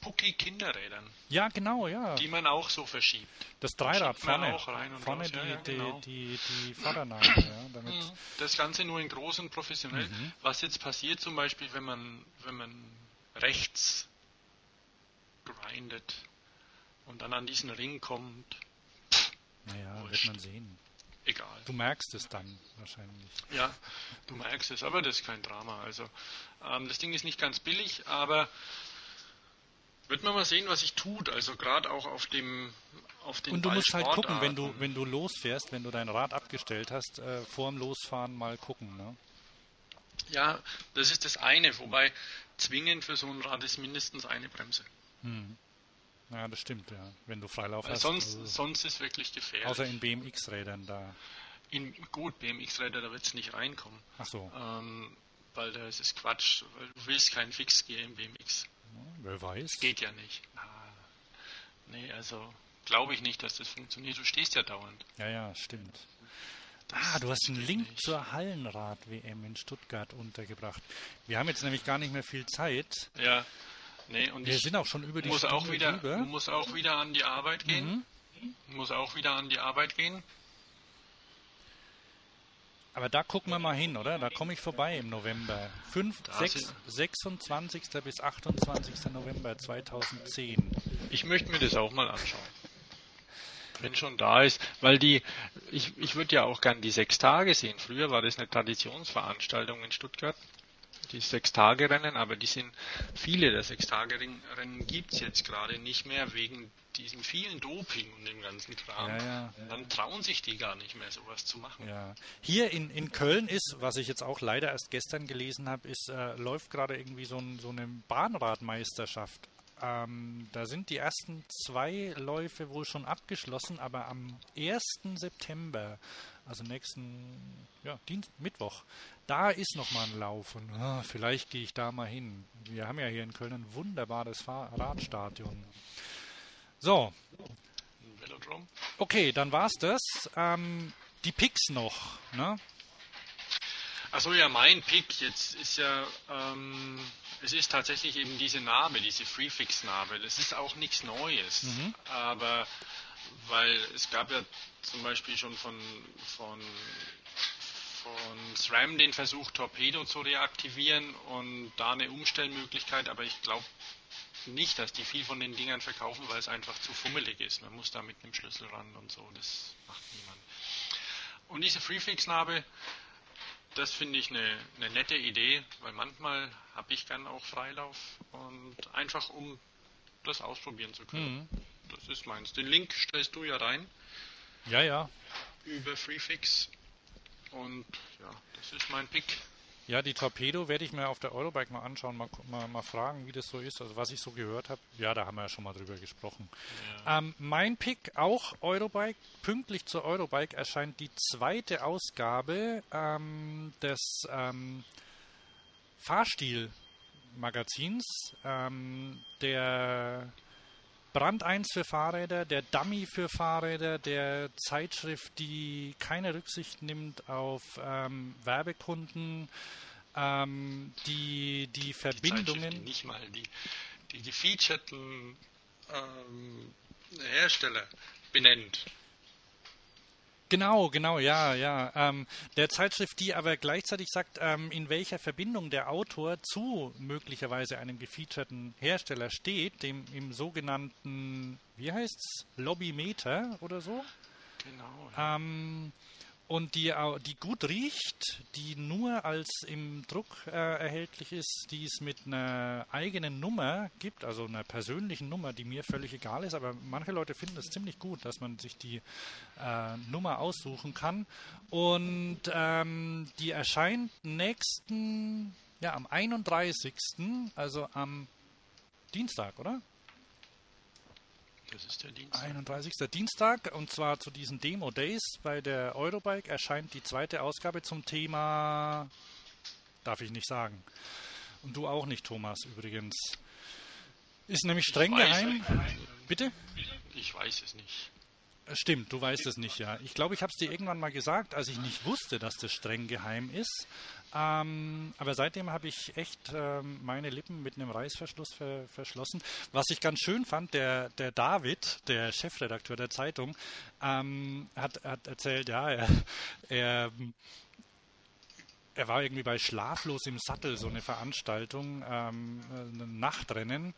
Pucki Kinderrädern. Ja, genau, ja. Die man auch so verschiebt. Das Dreirad vorne. Auch rein und vorne raus. die, ja, ja, genau. die, die, die Vordernase. ja, damit mhm. das Ganze nur in groß und professionell. Mhm. Was jetzt passiert zum Beispiel, wenn man, wenn man rechts grindet und dann an diesen Ring kommt. naja, wurscht. wird man sehen. Egal. Du merkst es dann wahrscheinlich. Ja, du merkst es, aber das ist kein Drama. Also ähm, das Ding ist nicht ganz billig, aber wird man mal sehen, was sich tut. Also gerade auch auf dem auf den Und du musst halt gucken, wenn du wenn du losfährst, wenn du dein Rad abgestellt hast, äh, vorm Losfahren mal gucken. Ne? Ja, das ist das eine. Wobei zwingend für so ein Rad ist mindestens eine Bremse. Hm. Ja, das stimmt, ja. Wenn du Freilauf Weil hast. Sonst, also, sonst ist wirklich gefährlich. Außer in BMX-Rädern da. In, gut, BMX-Räder, da wird es nicht reinkommen. Ach so. Ähm, weil da ist es Quatsch, weil du willst keinen Fixgear im BMX. Wer weiß. Geht ja nicht. Ah, nee, also glaube ich nicht, dass das funktioniert. Du stehst ja dauernd. Ja, ja, stimmt. Das ah, du hast einen Link nicht. zur Hallenrad-WM in Stuttgart untergebracht. Wir haben jetzt nämlich gar nicht mehr viel Zeit. Ja, nee, und wir sind auch schon über die muss Stunde auch wieder, drüber. muss auch wieder an die Arbeit gehen. Mhm. Muss auch wieder an die Arbeit gehen. Aber da gucken wir mal hin, oder? Da komme ich vorbei im November. 5, 6, 26. bis 28. November 2010. Ich möchte mir das auch mal anschauen. Wenn schon da ist, weil die, ich, ich würde ja auch gern die sechs Tage sehen. Früher war das eine Traditionsveranstaltung in Stuttgart. die Sechstagerennen, aber die sind, viele der Sechstagerennen gibt es jetzt gerade nicht mehr wegen diesem vielen Doping und dem ganzen Kram. Ja, ja. Dann trauen sich die gar nicht mehr, sowas zu machen. Ja. Hier in, in Köln ist, was ich jetzt auch leider erst gestern gelesen habe, ist, äh, läuft gerade irgendwie so, ein, so eine Bahnradmeisterschaft. Ähm, da sind die ersten zwei Läufe wohl schon abgeschlossen, aber am 1. September, also nächsten ja, Dienst, Mittwoch, da ist nochmal ein Lauf und oh, vielleicht gehe ich da mal hin. Wir haben ja hier in Köln ein wunderbares Radstadion. So. Velodrom. Okay, dann war's das. Ähm, die Picks noch, ne? Achso, ja, mein Pick jetzt ist ja, ähm, es ist tatsächlich eben diese Narbe, diese Freefix-Narbe. Das ist auch nichts Neues, mhm. aber weil es gab ja zum Beispiel schon von, von, von SRAM den Versuch, Torpedo zu reaktivieren und da eine Umstellmöglichkeit, aber ich glaube nicht, dass die viel von den Dingern verkaufen, weil es einfach zu fummelig ist. Man muss da mit einem Schlüssel ran und so, das macht niemand. Und diese Freefix-Narbe, das finde ich eine, eine, nette Idee, weil manchmal habe ich gern auch Freilauf und einfach um das ausprobieren zu können. Mhm. Das ist meins. Den Link stellst du ja rein. Ja, ja. Über Freefix. Und ja, das ist mein Pick. Ja, die Torpedo werde ich mir auf der Eurobike mal anschauen, mal, mal, mal, fragen, wie das so ist, also was ich so gehört habe. Ja, da haben wir ja schon mal drüber gesprochen. Ja. Ähm, mein Pick, auch Eurobike, pünktlich zur Eurobike erscheint die zweite Ausgabe ähm, des ähm, Fahrstil-Magazins. Ähm, der Brand 1 für Fahrräder, der Dummy für Fahrräder, der Zeitschrift, die keine Rücksicht nimmt auf ähm, Werbekunden, ähm, die, die Verbindungen. Die, die nicht mal die, die gefeaturten ähm, Hersteller benennt. Genau, genau, ja, ja. Ähm, der Zeitschrift, die aber gleichzeitig sagt, ähm, in welcher Verbindung der Autor zu möglicherweise einem gefeaturten Hersteller steht, dem im sogenannten, wie heißt's, Lobbymeter oder so. Genau. Ja. Ähm, und die, die gut riecht, die nur als im Druck äh, erhältlich ist, die es mit einer eigenen Nummer gibt, also einer persönlichen Nummer, die mir völlig egal ist, aber manche Leute finden es ziemlich gut, dass man sich die äh, Nummer aussuchen kann. Und ähm, die erscheint nächsten, ja, am 31., also am Dienstag, oder? Das ist der Dienstag. 31. Dienstag und zwar zu diesen Demo Days bei der Eurobike erscheint die zweite Ausgabe zum Thema. Darf ich nicht sagen. Und du auch nicht, Thomas, übrigens. Ist nämlich streng geheim. Bitte? Ich weiß es nicht. Stimmt, du weißt es nicht, ja. Ich glaube, ich habe es dir irgendwann mal gesagt, als ich nicht wusste, dass das streng geheim ist. Ähm, aber seitdem habe ich echt ähm, meine Lippen mit einem Reißverschluss ver verschlossen. Was ich ganz schön fand, der, der David, der Chefredakteur der Zeitung, ähm, hat, hat erzählt, ja, er, er er war irgendwie bei Schlaflos im Sattel, so eine Veranstaltung, ähm, ein Nachtrennen.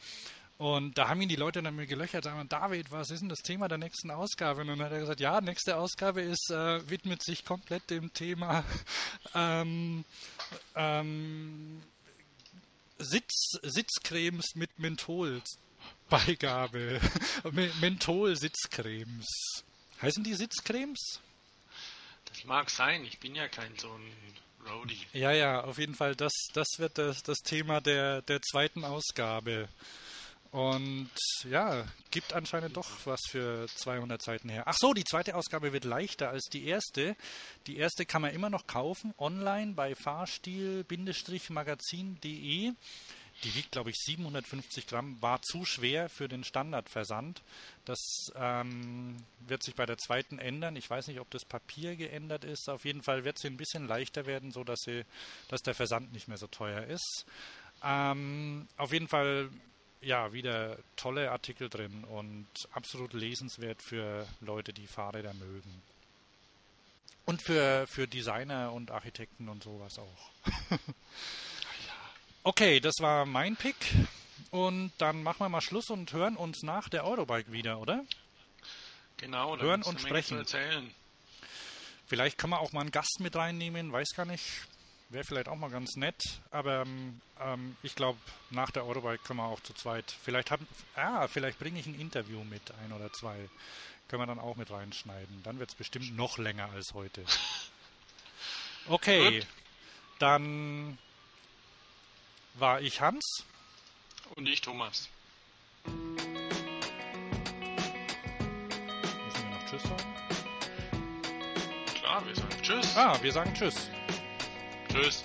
Und da haben ihn die Leute dann mit gelöchert, sagen, David, was ist denn das Thema der nächsten Ausgabe? Und dann hat er gesagt, ja, nächste Ausgabe ist, äh, widmet sich komplett dem Thema ähm, ähm, Sitz, Sitzcremes mit Mentholbeigabe. Menthol-Sitzcremes. Heißen die Sitzcremes? Das mag sein, ich bin ja kein so ein Roadie. Ja, ja, auf jeden Fall, das, das wird das, das Thema der, der zweiten Ausgabe. Und ja, gibt anscheinend doch was für 200 Seiten her. Ach so, die zweite Ausgabe wird leichter als die erste. Die erste kann man immer noch kaufen, online bei fahrstil-magazin.de. Die wiegt, glaube ich, 750 Gramm, war zu schwer für den Standardversand. Das ähm, wird sich bei der zweiten ändern. Ich weiß nicht, ob das Papier geändert ist. Auf jeden Fall wird sie ein bisschen leichter werden, so dass, sie, dass der Versand nicht mehr so teuer ist. Ähm, auf jeden Fall ja, wieder tolle Artikel drin und absolut lesenswert für Leute, die Fahrräder mögen. Und für, für Designer und Architekten und sowas auch. okay, das war mein Pick. Und dann machen wir mal Schluss und hören uns nach der Eurobike wieder, oder? Genau, hören und sprechen. Vielleicht können wir auch mal einen Gast mit reinnehmen, weiß gar nicht. Wäre vielleicht auch mal ganz nett, aber ähm, ähm ich glaube, nach der Eurobike können wir auch zu zweit. Vielleicht haben, ah, vielleicht bringe ich ein Interview mit, ein oder zwei. Können wir dann auch mit reinschneiden. Dann wird es bestimmt noch länger als heute. Okay, Gut. dann war ich Hans. Und ich Thomas. Müssen wir noch Tschüss sagen? Klar, wir sagen Tschüss. Ah, wir sagen Tschüss. Tschüss.